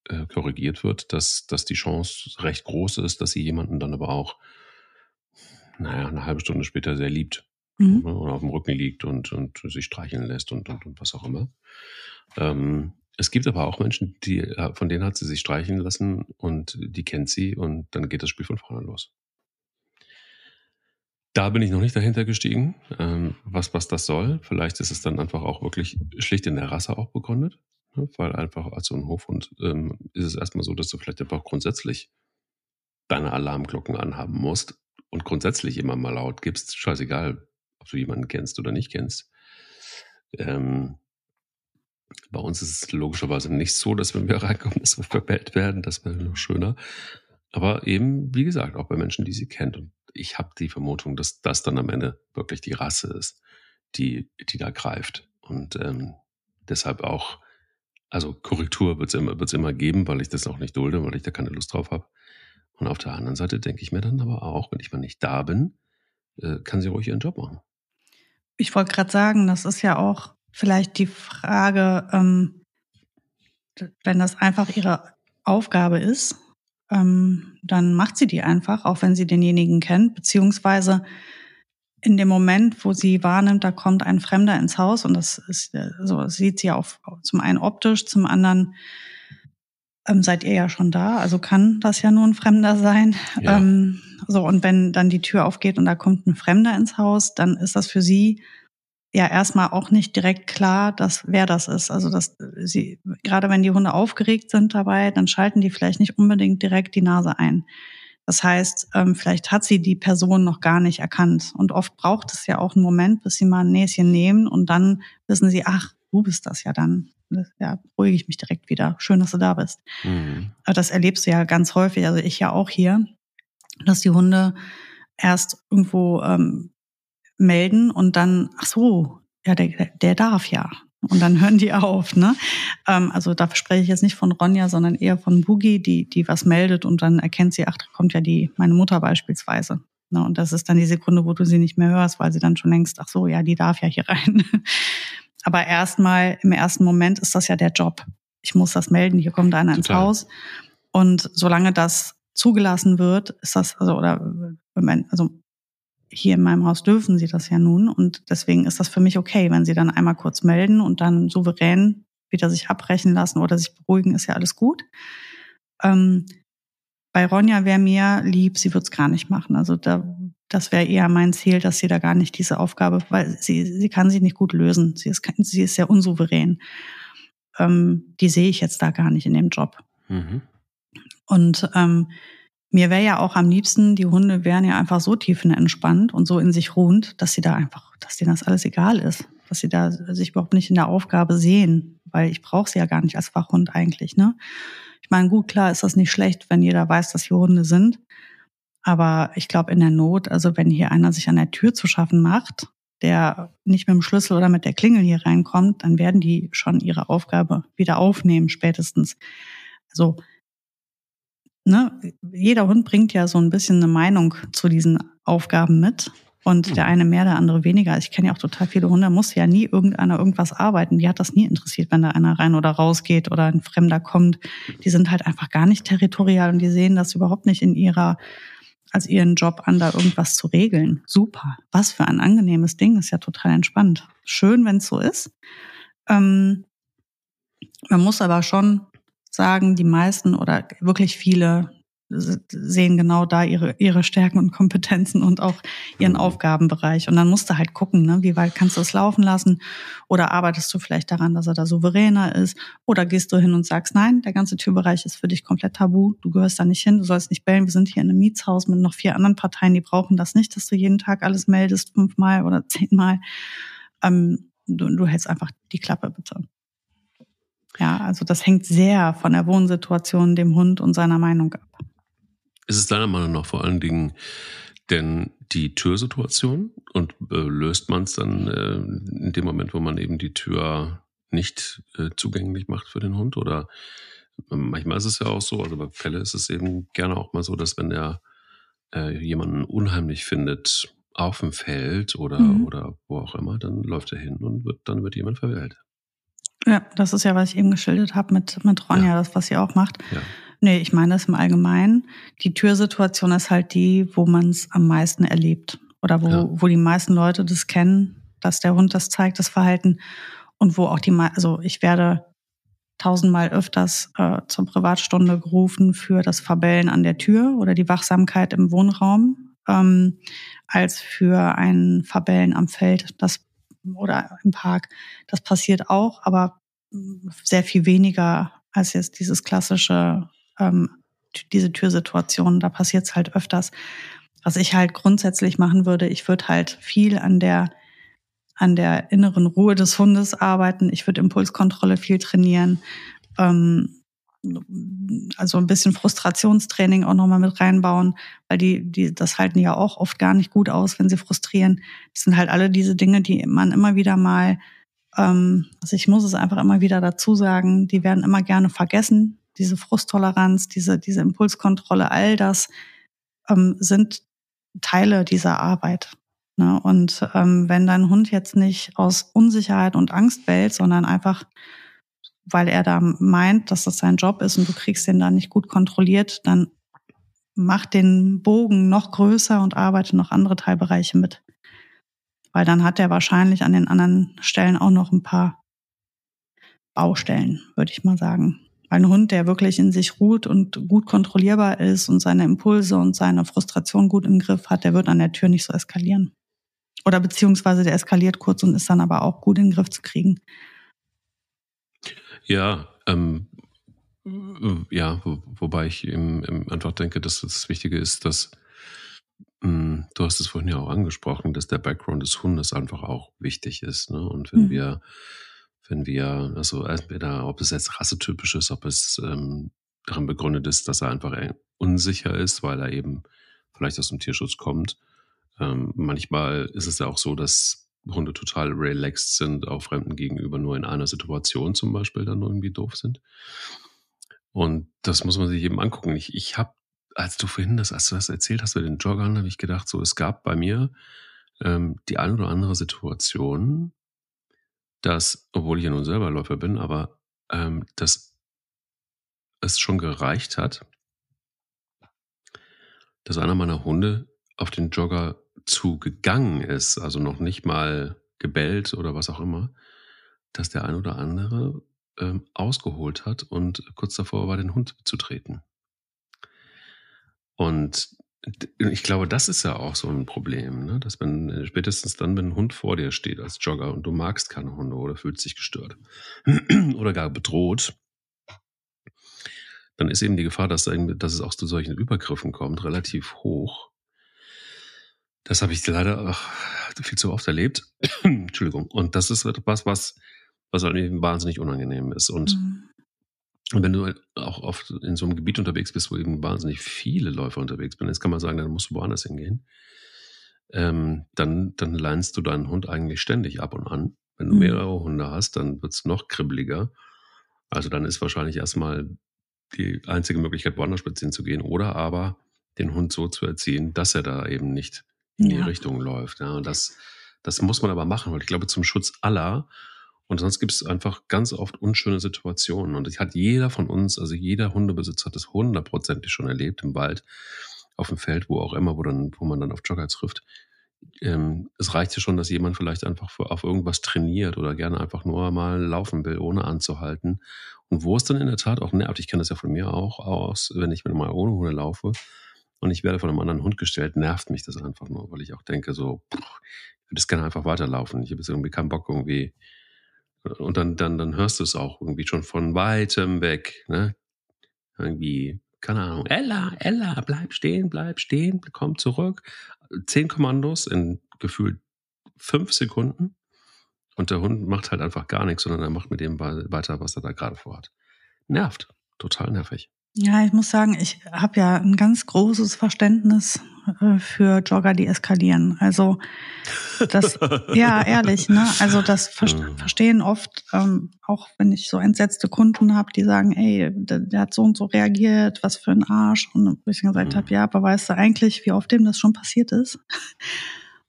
Speaker 1: äh, korrigiert wird, dass, dass die Chance recht groß ist, dass sie jemanden dann aber auch, naja, eine halbe Stunde später sehr liebt. Mhm. Ne, und auf dem Rücken liegt und, und sich streicheln lässt und, und, und was auch immer. Ähm, es gibt aber auch Menschen, die, äh, von denen hat sie sich streicheln lassen und die kennt sie und dann geht das Spiel von vorne los. Da bin ich noch nicht dahinter gestiegen, ähm, was, was das soll. Vielleicht ist es dann einfach auch wirklich schlicht in der Rasse auch begründet. Ne? Weil einfach als so ein Hofhund ähm, ist es erstmal so, dass du vielleicht einfach grundsätzlich deine Alarmglocken anhaben musst und grundsätzlich immer mal laut gibst. Scheißegal, ob du jemanden kennst oder nicht kennst. Ähm, bei uns ist es logischerweise nicht so, dass wenn wir reinkommen, dass wir verbellt werden. Das wäre noch schöner. Aber eben, wie gesagt, auch bei Menschen, die sie kennt. Und ich habe die Vermutung, dass das dann am Ende wirklich die Rasse ist, die, die da greift. Und ähm, deshalb auch, also Korrektur wird es immer, wird's immer geben, weil ich das auch nicht dulde, weil ich da keine Lust drauf habe. Und auf der anderen Seite denke ich mir dann aber auch, wenn ich mal nicht da bin, äh, kann sie ruhig ihren Job machen.
Speaker 2: Ich wollte gerade sagen, das ist ja auch vielleicht die Frage, ähm, wenn das einfach ihre Aufgabe ist, ähm, dann macht sie die einfach, auch wenn sie denjenigen kennt, beziehungsweise in dem Moment, wo sie wahrnimmt, da kommt ein Fremder ins Haus und das ist äh, so sieht sie auf zum einen optisch, zum anderen ähm, seid ihr ja schon da, also kann das ja nur ein Fremder sein. Ja. Ähm, so und wenn dann die Tür aufgeht und da kommt ein Fremder ins Haus, dann ist das für sie ja erstmal auch nicht direkt klar, dass wer das ist. Also dass sie, gerade wenn die Hunde aufgeregt sind dabei, dann schalten die vielleicht nicht unbedingt direkt die Nase ein. Das heißt, ähm, vielleicht hat sie die Person noch gar nicht erkannt. Und oft braucht es ja auch einen Moment, bis sie mal ein Näschen nehmen und dann wissen sie, ach, du bist das ja dann. Ja, beruhige ich mich direkt wieder. Schön, dass du da bist. Mhm. Das erlebst du ja ganz häufig, also ich ja auch hier, dass die Hunde erst irgendwo ähm, melden und dann, ach so, ja, der, der darf ja. Und dann hören die auf, ne? Ähm, also da spreche ich jetzt nicht von Ronja, sondern eher von Boogie, die, die was meldet und dann erkennt sie, ach, da kommt ja die, meine Mutter beispielsweise. Ne? Und das ist dann die Sekunde, wo du sie nicht mehr hörst, weil sie dann schon längst, ach so, ja, die darf ja hier rein. Aber erstmal, im ersten Moment ist das ja der Job. Ich muss das melden, hier kommt einer ins Haus. Und solange das zugelassen wird, ist das, also, oder, also hier in meinem Haus dürfen sie das ja nun und deswegen ist das für mich okay, wenn sie dann einmal kurz melden und dann souverän wieder sich abbrechen lassen oder sich beruhigen, ist ja alles gut. Ähm, bei Ronja wäre mir lieb, sie wird es gar nicht machen. Also da, das wäre eher mein Ziel, dass sie da gar nicht diese Aufgabe, weil sie, sie kann sie nicht gut lösen. Sie ist, sie ist sehr unsouverän. Ähm, die sehe ich jetzt da gar nicht in dem Job. Mhm. Und ähm, mir wäre ja auch am liebsten, die Hunde wären ja einfach so tiefenentspannt und so in sich ruhend, dass sie da einfach, dass denen das alles egal ist, dass sie da sich überhaupt nicht in der Aufgabe sehen, weil ich brauche sie ja gar nicht als Fachhund eigentlich, ne? Ich meine, gut, klar ist das nicht schlecht, wenn jeder weiß, dass hier Hunde sind, aber ich glaube in der Not, also wenn hier einer sich an der Tür zu schaffen macht, der nicht mit dem Schlüssel oder mit der Klingel hier reinkommt, dann werden die schon ihre Aufgabe wieder aufnehmen, spätestens. Also ne, jeder Hund bringt ja so ein bisschen eine Meinung zu diesen Aufgaben mit. Und der eine mehr, der andere weniger. Ich kenne ja auch total viele Hunde, muss ja nie irgendeiner irgendwas arbeiten. Die hat das nie interessiert, wenn da einer rein oder raus geht oder ein Fremder kommt. Die sind halt einfach gar nicht territorial und die sehen das überhaupt nicht in ihrer, als ihren Job an, da irgendwas zu regeln. Super. Was für ein angenehmes Ding. ist ja total entspannt. Schön, wenn es so ist. Ähm, man muss aber schon sagen, die meisten oder wirklich viele sehen genau da ihre, ihre Stärken und Kompetenzen und auch ihren mhm. Aufgabenbereich. Und dann musst du halt gucken, ne, wie weit kannst du es laufen lassen? Oder arbeitest du vielleicht daran, dass er da souveräner ist? Oder gehst du hin und sagst, nein, der ganze Türbereich ist für dich komplett tabu. Du gehörst da nicht hin, du sollst nicht bellen. Wir sind hier in einem Mietshaus mit noch vier anderen Parteien, die brauchen das nicht, dass du jeden Tag alles meldest, fünfmal oder zehnmal. Ähm, du, du hältst einfach die Klappe, bitte. Ja, also das hängt sehr von der Wohnsituation, dem Hund und seiner Meinung ab.
Speaker 1: Ist es deiner Meinung nach vor allen Dingen denn die Türsituation und äh, löst man es dann äh, in dem Moment, wo man eben die Tür nicht äh, zugänglich macht für den Hund? Oder ähm, manchmal ist es ja auch so, also bei Fälle ist es eben gerne auch mal so, dass wenn der äh, jemanden unheimlich findet auf dem Feld oder, mhm. oder wo auch immer, dann läuft er hin und wird, dann wird jemand verwählt.
Speaker 2: Ja, das ist ja, was ich eben geschildert habe mit, mit Ronja, ja. das, was sie auch macht. Ja. Nee, ich meine das im Allgemeinen. Die Türsituation ist halt die, wo man es am meisten erlebt. Oder wo, ja. wo die meisten Leute das kennen, dass der Hund das zeigt, das Verhalten. Und wo auch die, also ich werde tausendmal öfters äh, zur Privatstunde gerufen für das Verbellen an der Tür oder die Wachsamkeit im Wohnraum, ähm, als für ein Verbellen am Feld das, oder im Park. Das passiert auch, aber sehr viel weniger als jetzt dieses klassische ähm, diese Türsituation, da passiert es halt öfters. Was ich halt grundsätzlich machen würde, ich würde halt viel an der an der inneren Ruhe des Hundes arbeiten. Ich würde Impulskontrolle viel trainieren. Ähm, also ein bisschen Frustrationstraining auch nochmal mit reinbauen, weil die, die, das halten ja auch oft gar nicht gut aus, wenn sie frustrieren. Das sind halt alle diese Dinge, die man immer wieder mal, ähm, also ich muss es einfach immer wieder dazu sagen, die werden immer gerne vergessen diese Frusttoleranz, diese, diese Impulskontrolle, all das ähm, sind Teile dieser Arbeit. Ne? Und ähm, wenn dein Hund jetzt nicht aus Unsicherheit und Angst bellt, sondern einfach, weil er da meint, dass das sein Job ist und du kriegst den da nicht gut kontrolliert, dann mach den Bogen noch größer und arbeite noch andere Teilbereiche mit. Weil dann hat er wahrscheinlich an den anderen Stellen auch noch ein paar Baustellen, würde ich mal sagen. Ein Hund, der wirklich in sich ruht und gut kontrollierbar ist und seine Impulse und seine Frustration gut im Griff hat, der wird an der Tür nicht so eskalieren. Oder beziehungsweise der eskaliert kurz und ist dann aber auch gut in den Griff zu kriegen.
Speaker 1: Ja, ähm, ja, wo, wobei ich im, im einfach denke, dass das Wichtige ist, dass mh, hm, du hast es vorhin ja auch angesprochen, dass der Background des Hundes einfach auch wichtig ist. Ne? Und wenn mhm. wir wenn wir, also entweder, ob es jetzt rassetypisch ist, ob es ähm, darin begründet ist, dass er einfach unsicher ist, weil er eben vielleicht aus dem Tierschutz kommt. Ähm, manchmal ist es ja auch so, dass Hunde total relaxed sind, auch Fremden gegenüber nur in einer Situation zum Beispiel dann irgendwie doof sind. Und das muss man sich eben angucken. Ich, ich habe, als du vorhin das, als du das erzählt hast mit den Joggern, habe ich gedacht, so es gab bei mir ähm, die ein oder andere Situation, dass, obwohl ich ja nun selber Läufer bin, aber ähm, dass es schon gereicht hat, dass einer meiner Hunde auf den Jogger zugegangen ist, also noch nicht mal gebellt oder was auch immer, dass der ein oder andere ähm, ausgeholt hat und kurz davor war, den Hund zu treten. Und ich glaube, das ist ja auch so ein Problem, ne? dass wenn äh, spätestens dann, wenn ein Hund vor dir steht als Jogger und du magst keine Hunde oder fühlst dich gestört oder gar bedroht, dann ist eben die Gefahr, dass, dass es auch zu solchen Übergriffen kommt, relativ hoch. Das habe ich leider ach, viel zu oft erlebt. Entschuldigung. Und das ist etwas, was, was halt wahnsinnig unangenehm ist. Und mhm. Wenn du auch oft in so einem Gebiet unterwegs bist, wo eben wahnsinnig viele Läufer unterwegs sind, jetzt kann man sagen, dann musst du woanders hingehen, ähm, dann, dann leinst du deinen Hund eigentlich ständig ab und an. Wenn du mhm. mehrere Hunde hast, dann wird es noch kribbeliger. Also dann ist wahrscheinlich erstmal die einzige Möglichkeit, woanders spazieren zu gehen oder aber den Hund so zu erziehen, dass er da eben nicht in ja. die Richtung läuft. Ja, und das, das muss man aber machen, weil ich glaube, zum Schutz aller und sonst gibt es einfach ganz oft unschöne Situationen. Und das hat jeder von uns, also jeder Hundebesitzer hat das hundertprozentig schon erlebt im Wald, auf dem Feld, wo auch immer, wo, dann, wo man dann auf Jogger trifft. Ähm, es reicht ja schon, dass jemand vielleicht einfach auf irgendwas trainiert oder gerne einfach nur mal laufen will, ohne anzuhalten. Und wo es dann in der Tat auch nervt, ich kenne das ja von mir auch aus, wenn ich mit mal ohne Hunde laufe und ich werde von einem anderen Hund gestellt, nervt mich das einfach nur, weil ich auch denke, so, pff, es gerne einfach weiterlaufen. Ich habe jetzt irgendwie keinen Bock, irgendwie und dann, dann, dann hörst du es auch irgendwie schon von weitem weg, ne? Irgendwie, keine Ahnung, Ella, Ella, bleib stehen, bleib stehen, komm zurück. Zehn Kommandos in gefühlt fünf Sekunden. Und der Hund macht halt einfach gar nichts, sondern er macht mit dem weiter, was er da gerade vorhat. Nervt. Total nervig.
Speaker 2: Ja, ich muss sagen, ich habe ja ein ganz großes Verständnis äh, für Jogger, die eskalieren. Also das, ja, ehrlich, ne? Also das ver mhm. verstehen oft, ähm, auch wenn ich so entsetzte Kunden habe, die sagen, ey, der, der, hat so und so reagiert, was für ein Arsch. Und ich gesagt mhm. habe, ja, aber weißt du eigentlich, wie oft dem das schon passiert ist?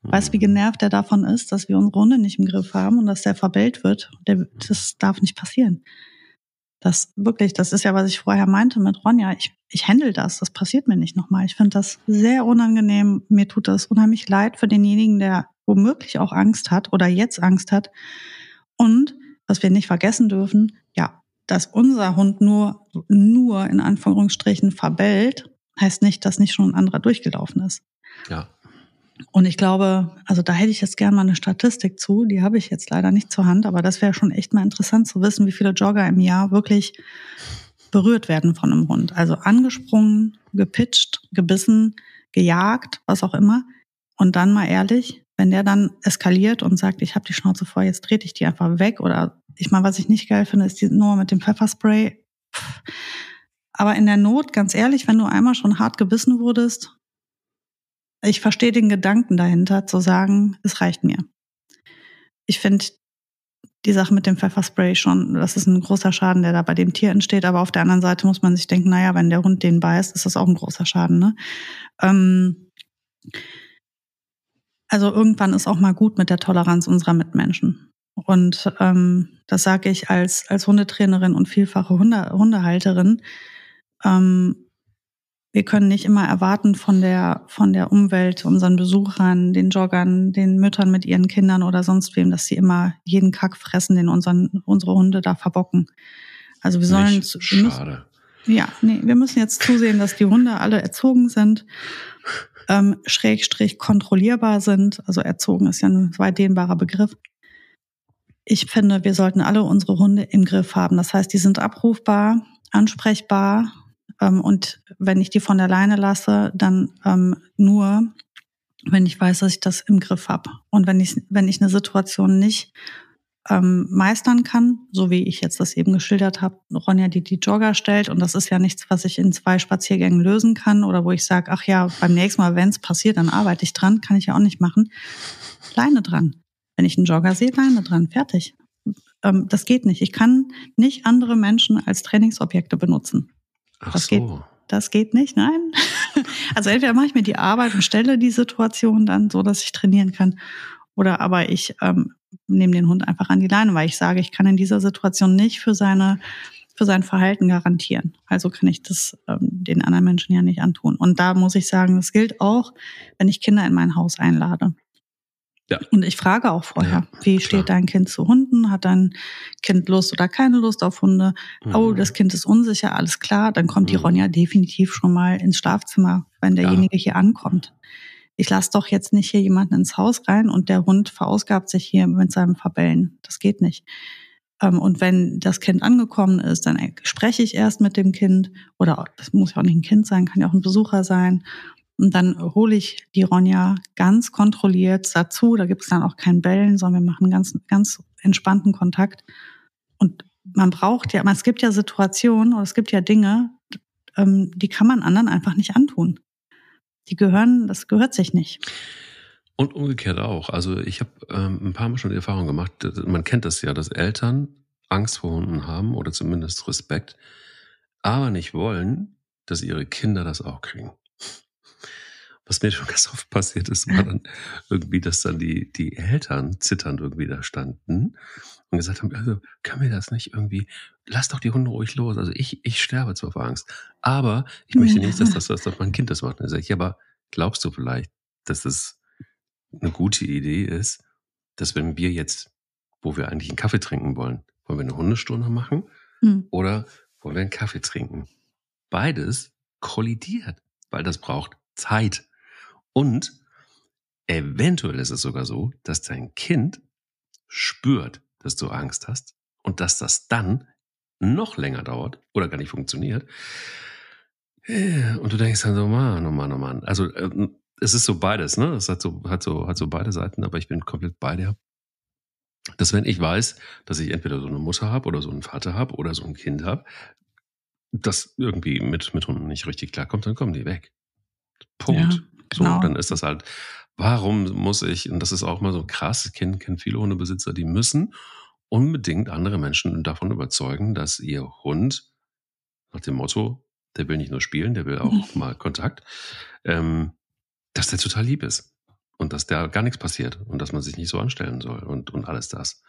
Speaker 2: Weißt du, wie mhm. genervt er davon ist, dass wir unsere Runde nicht im Griff haben und dass der verbellt wird? Der, das darf nicht passieren. Das wirklich, das ist ja, was ich vorher meinte mit Ronja. Ich, ich handle das. Das passiert mir nicht nochmal. Ich finde das sehr unangenehm. Mir tut das unheimlich leid für denjenigen, der womöglich auch Angst hat oder jetzt Angst hat. Und was wir nicht vergessen dürfen, ja, dass unser Hund nur, nur in Anführungsstrichen verbellt, heißt nicht, dass nicht schon ein anderer durchgelaufen ist.
Speaker 1: Ja.
Speaker 2: Und ich glaube, also da hätte ich jetzt gerne mal eine Statistik zu, die habe ich jetzt leider nicht zur Hand, aber das wäre schon echt mal interessant zu wissen, wie viele Jogger im Jahr wirklich berührt werden von einem Hund. Also angesprungen, gepitcht, gebissen, gejagt, was auch immer. Und dann mal ehrlich, wenn der dann eskaliert und sagt, ich habe die Schnauze voll, jetzt trete ich die einfach weg. Oder ich meine, was ich nicht geil finde, ist die Nummer mit dem Pfefferspray. Aber in der Not, ganz ehrlich, wenn du einmal schon hart gebissen wurdest, ich verstehe den Gedanken dahinter, zu sagen, es reicht mir. Ich finde die Sache mit dem Pfefferspray schon, das ist ein großer Schaden, der da bei dem Tier entsteht. Aber auf der anderen Seite muss man sich denken, naja, wenn der Hund den beißt, ist das auch ein großer Schaden. Ne? Ähm also irgendwann ist auch mal gut mit der Toleranz unserer Mitmenschen. Und ähm, das sage ich als, als Hundetrainerin und vielfache Hunde, Hundehalterin. Ähm, wir können nicht immer erwarten von der, von der Umwelt, unseren Besuchern, den Joggern, den Müttern mit ihren Kindern oder sonst wem, dass sie immer jeden Kack fressen, den unseren, unsere Hunde da verbocken. Also wir sollen,
Speaker 1: Nicht wir müssen,
Speaker 2: ja, nee, wir müssen jetzt zusehen, dass die Hunde alle erzogen sind, ähm, schrägstrich kontrollierbar sind. Also erzogen ist ja ein weit dehnbarer Begriff. Ich finde, wir sollten alle unsere Hunde im Griff haben. Das heißt, die sind abrufbar, ansprechbar, und wenn ich die von alleine lasse, dann ähm, nur, wenn ich weiß, dass ich das im Griff habe. Und wenn ich, wenn ich eine Situation nicht ähm, meistern kann, so wie ich jetzt das eben geschildert habe, Ronja, die die Jogger stellt, und das ist ja nichts, was ich in zwei Spaziergängen lösen kann oder wo ich sage, ach ja, beim nächsten Mal, wenn es passiert, dann arbeite ich dran, kann ich ja auch nicht machen. Leine dran. Wenn ich einen Jogger sehe, Leine dran, fertig. Ähm, das geht nicht. Ich kann nicht andere Menschen als Trainingsobjekte benutzen.
Speaker 1: Ach
Speaker 2: das
Speaker 1: so.
Speaker 2: Geht, das geht nicht, nein. Also entweder mache ich mir die Arbeit und stelle die Situation dann so, dass ich trainieren kann, oder aber ich ähm, nehme den Hund einfach an die Leine, weil ich sage, ich kann in dieser Situation nicht für seine für sein Verhalten garantieren. Also kann ich das ähm, den anderen Menschen ja nicht antun. Und da muss ich sagen, das gilt auch, wenn ich Kinder in mein Haus einlade. Ja. Und ich frage auch vorher, ja, wie steht dein Kind zu Hunden? Hat dein Kind Lust oder keine Lust auf Hunde? Mhm. Oh, das Kind ist unsicher, alles klar. Dann kommt mhm. die Ronja definitiv schon mal ins Schlafzimmer, wenn derjenige ja. hier ankommt. Ich lasse doch jetzt nicht hier jemanden ins Haus rein und der Hund verausgabt sich hier mit seinem Verbellen. Das geht nicht. Ähm, und wenn das Kind angekommen ist, dann spreche ich erst mit dem Kind oder das muss ja auch nicht ein Kind sein, kann ja auch ein Besucher sein und dann hole ich die Ronja ganz kontrolliert dazu. Da gibt es dann auch kein Bellen, sondern wir machen ganz, ganz entspannten Kontakt. Und man braucht ja, es gibt ja Situationen oder es gibt ja Dinge, ähm, die kann man anderen einfach nicht antun. Die gehören, das gehört sich nicht.
Speaker 1: Und umgekehrt auch. Also ich habe ähm, ein paar Mal schon die Erfahrung gemacht, man kennt das ja, dass Eltern Angst vor Hunden haben oder zumindest Respekt, aber nicht wollen, dass ihre Kinder das auch kriegen was mir schon ganz oft passiert ist, war dann irgendwie, dass dann die, die Eltern zitternd irgendwie da standen und gesagt haben, also können wir das nicht irgendwie, lass doch die Hunde ruhig los. Also ich, ich sterbe zwar vor Angst, aber ich möchte nicht, dass das, dass mein Kind das macht. Und dann sage ich, aber glaubst du vielleicht, dass es eine gute Idee ist, dass wenn wir jetzt, wo wir eigentlich einen Kaffee trinken wollen, wollen wir eine Hundestunde machen mhm. oder wollen wir einen Kaffee trinken? Beides kollidiert, weil das braucht Zeit. Und eventuell ist es sogar so, dass dein Kind spürt, dass du Angst hast und dass das dann noch länger dauert oder gar nicht funktioniert. Und du denkst dann so, Mann, oh Mann, oh Mann. Also ähm, es ist so beides, ne? Es hat so, hat so, hat so beide Seiten, aber ich bin komplett bei dir. dass wenn ich weiß, dass ich entweder so eine Mutter habe oder so einen Vater habe oder so ein Kind habe, das irgendwie mit, mit Hunden nicht richtig klarkommt, dann kommen die weg. Punkt. Ja, genau. So, dann ist das halt, warum muss ich, und das ist auch mal so krass, ich kenne, kenne viele Hundebesitzer, die müssen unbedingt andere Menschen davon überzeugen, dass ihr Hund nach dem Motto, der will nicht nur spielen, der will auch mhm. mal Kontakt, ähm, dass der total lieb ist und dass da gar nichts passiert und dass man sich nicht so anstellen soll und, und alles das.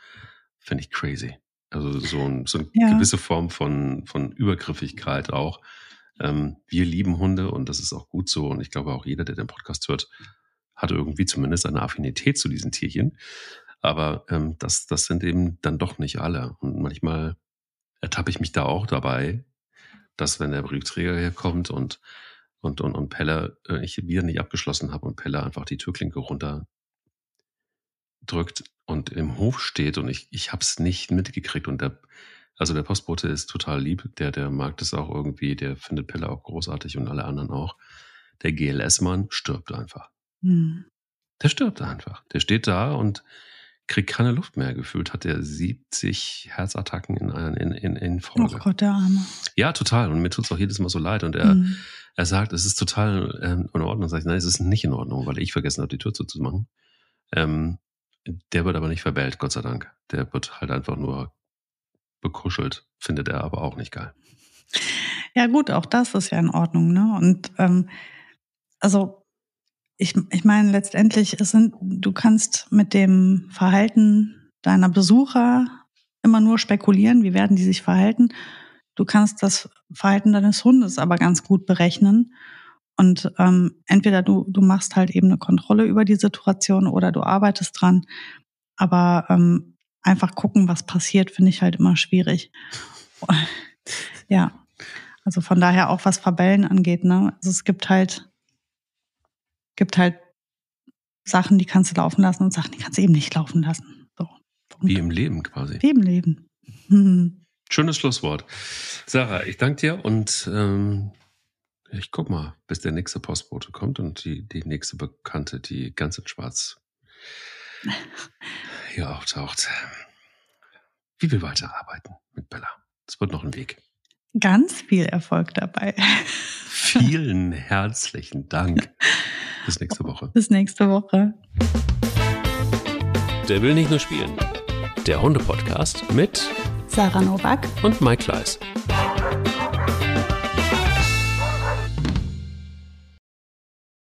Speaker 1: Finde ich crazy. Also so, ein, so eine ja. gewisse Form von, von Übergriffigkeit auch. Ähm, wir lieben Hunde und das ist auch gut so. Und ich glaube auch jeder, der den Podcast hört, hat irgendwie zumindest eine Affinität zu diesen Tierchen. Aber ähm, das, das sind eben dann doch nicht alle. Und manchmal ertappe ich mich da auch dabei, dass wenn der Briefträger herkommt und und, und, und Pelle, äh, ich wieder nicht abgeschlossen habe und Pelle einfach die Türklinke runter drückt und im Hof steht und ich, ich habe es nicht mitgekriegt und der, also der Postbote ist total lieb, der, der mag das auch irgendwie, der findet Pelle auch großartig und alle anderen auch. Der GLS-Mann stirbt einfach. Hm. Der stirbt einfach. Der steht da und kriegt keine Luft mehr. Gefühlt hat er 70 Herzattacken in, in, in, in Folge.
Speaker 2: Oh Gott, der Arme.
Speaker 1: Ja, total. Und mir tut es auch jedes Mal so leid. Und er, mhm. er sagt, es ist total ähm, in Ordnung. Sag ich, nein, es ist nicht in Ordnung, weil ich vergessen habe, die Tür zuzumachen. Ähm, der wird aber nicht verbellt, Gott sei Dank. Der wird halt einfach nur bekuschelt. Findet er aber auch nicht geil.
Speaker 2: Ja, gut, auch das ist ja in Ordnung, ne? Und ähm, also ich, ich meine, letztendlich sind, du kannst mit dem Verhalten deiner Besucher immer nur spekulieren, wie werden die sich verhalten. Du kannst das Verhalten deines Hundes aber ganz gut berechnen. Und ähm, entweder du, du machst halt eben eine Kontrolle über die Situation oder du arbeitest dran. Aber ähm, einfach gucken, was passiert, finde ich halt immer schwierig. ja. Also von daher auch was Verbellen angeht, ne? Also es gibt halt gibt halt Sachen, die kannst du laufen lassen und Sachen, die kannst du eben nicht laufen lassen. So.
Speaker 1: Wie im Leben quasi.
Speaker 2: Wie im Leben.
Speaker 1: Schönes Schlusswort. Sarah, ich danke dir und ähm, ich guck mal, bis der nächste Postbote kommt und die, die nächste Bekannte, die ganz in Schwarz hier auftaucht. Wie wir weiterarbeiten mit Bella. Es wird noch ein Weg.
Speaker 2: Ganz viel Erfolg dabei.
Speaker 1: Vielen herzlichen Dank. Bis nächste Woche.
Speaker 2: Bis nächste Woche.
Speaker 1: Der will nicht nur spielen. Der Hunde-Podcast mit
Speaker 2: Sarah Novak
Speaker 1: und Mike Kleiss.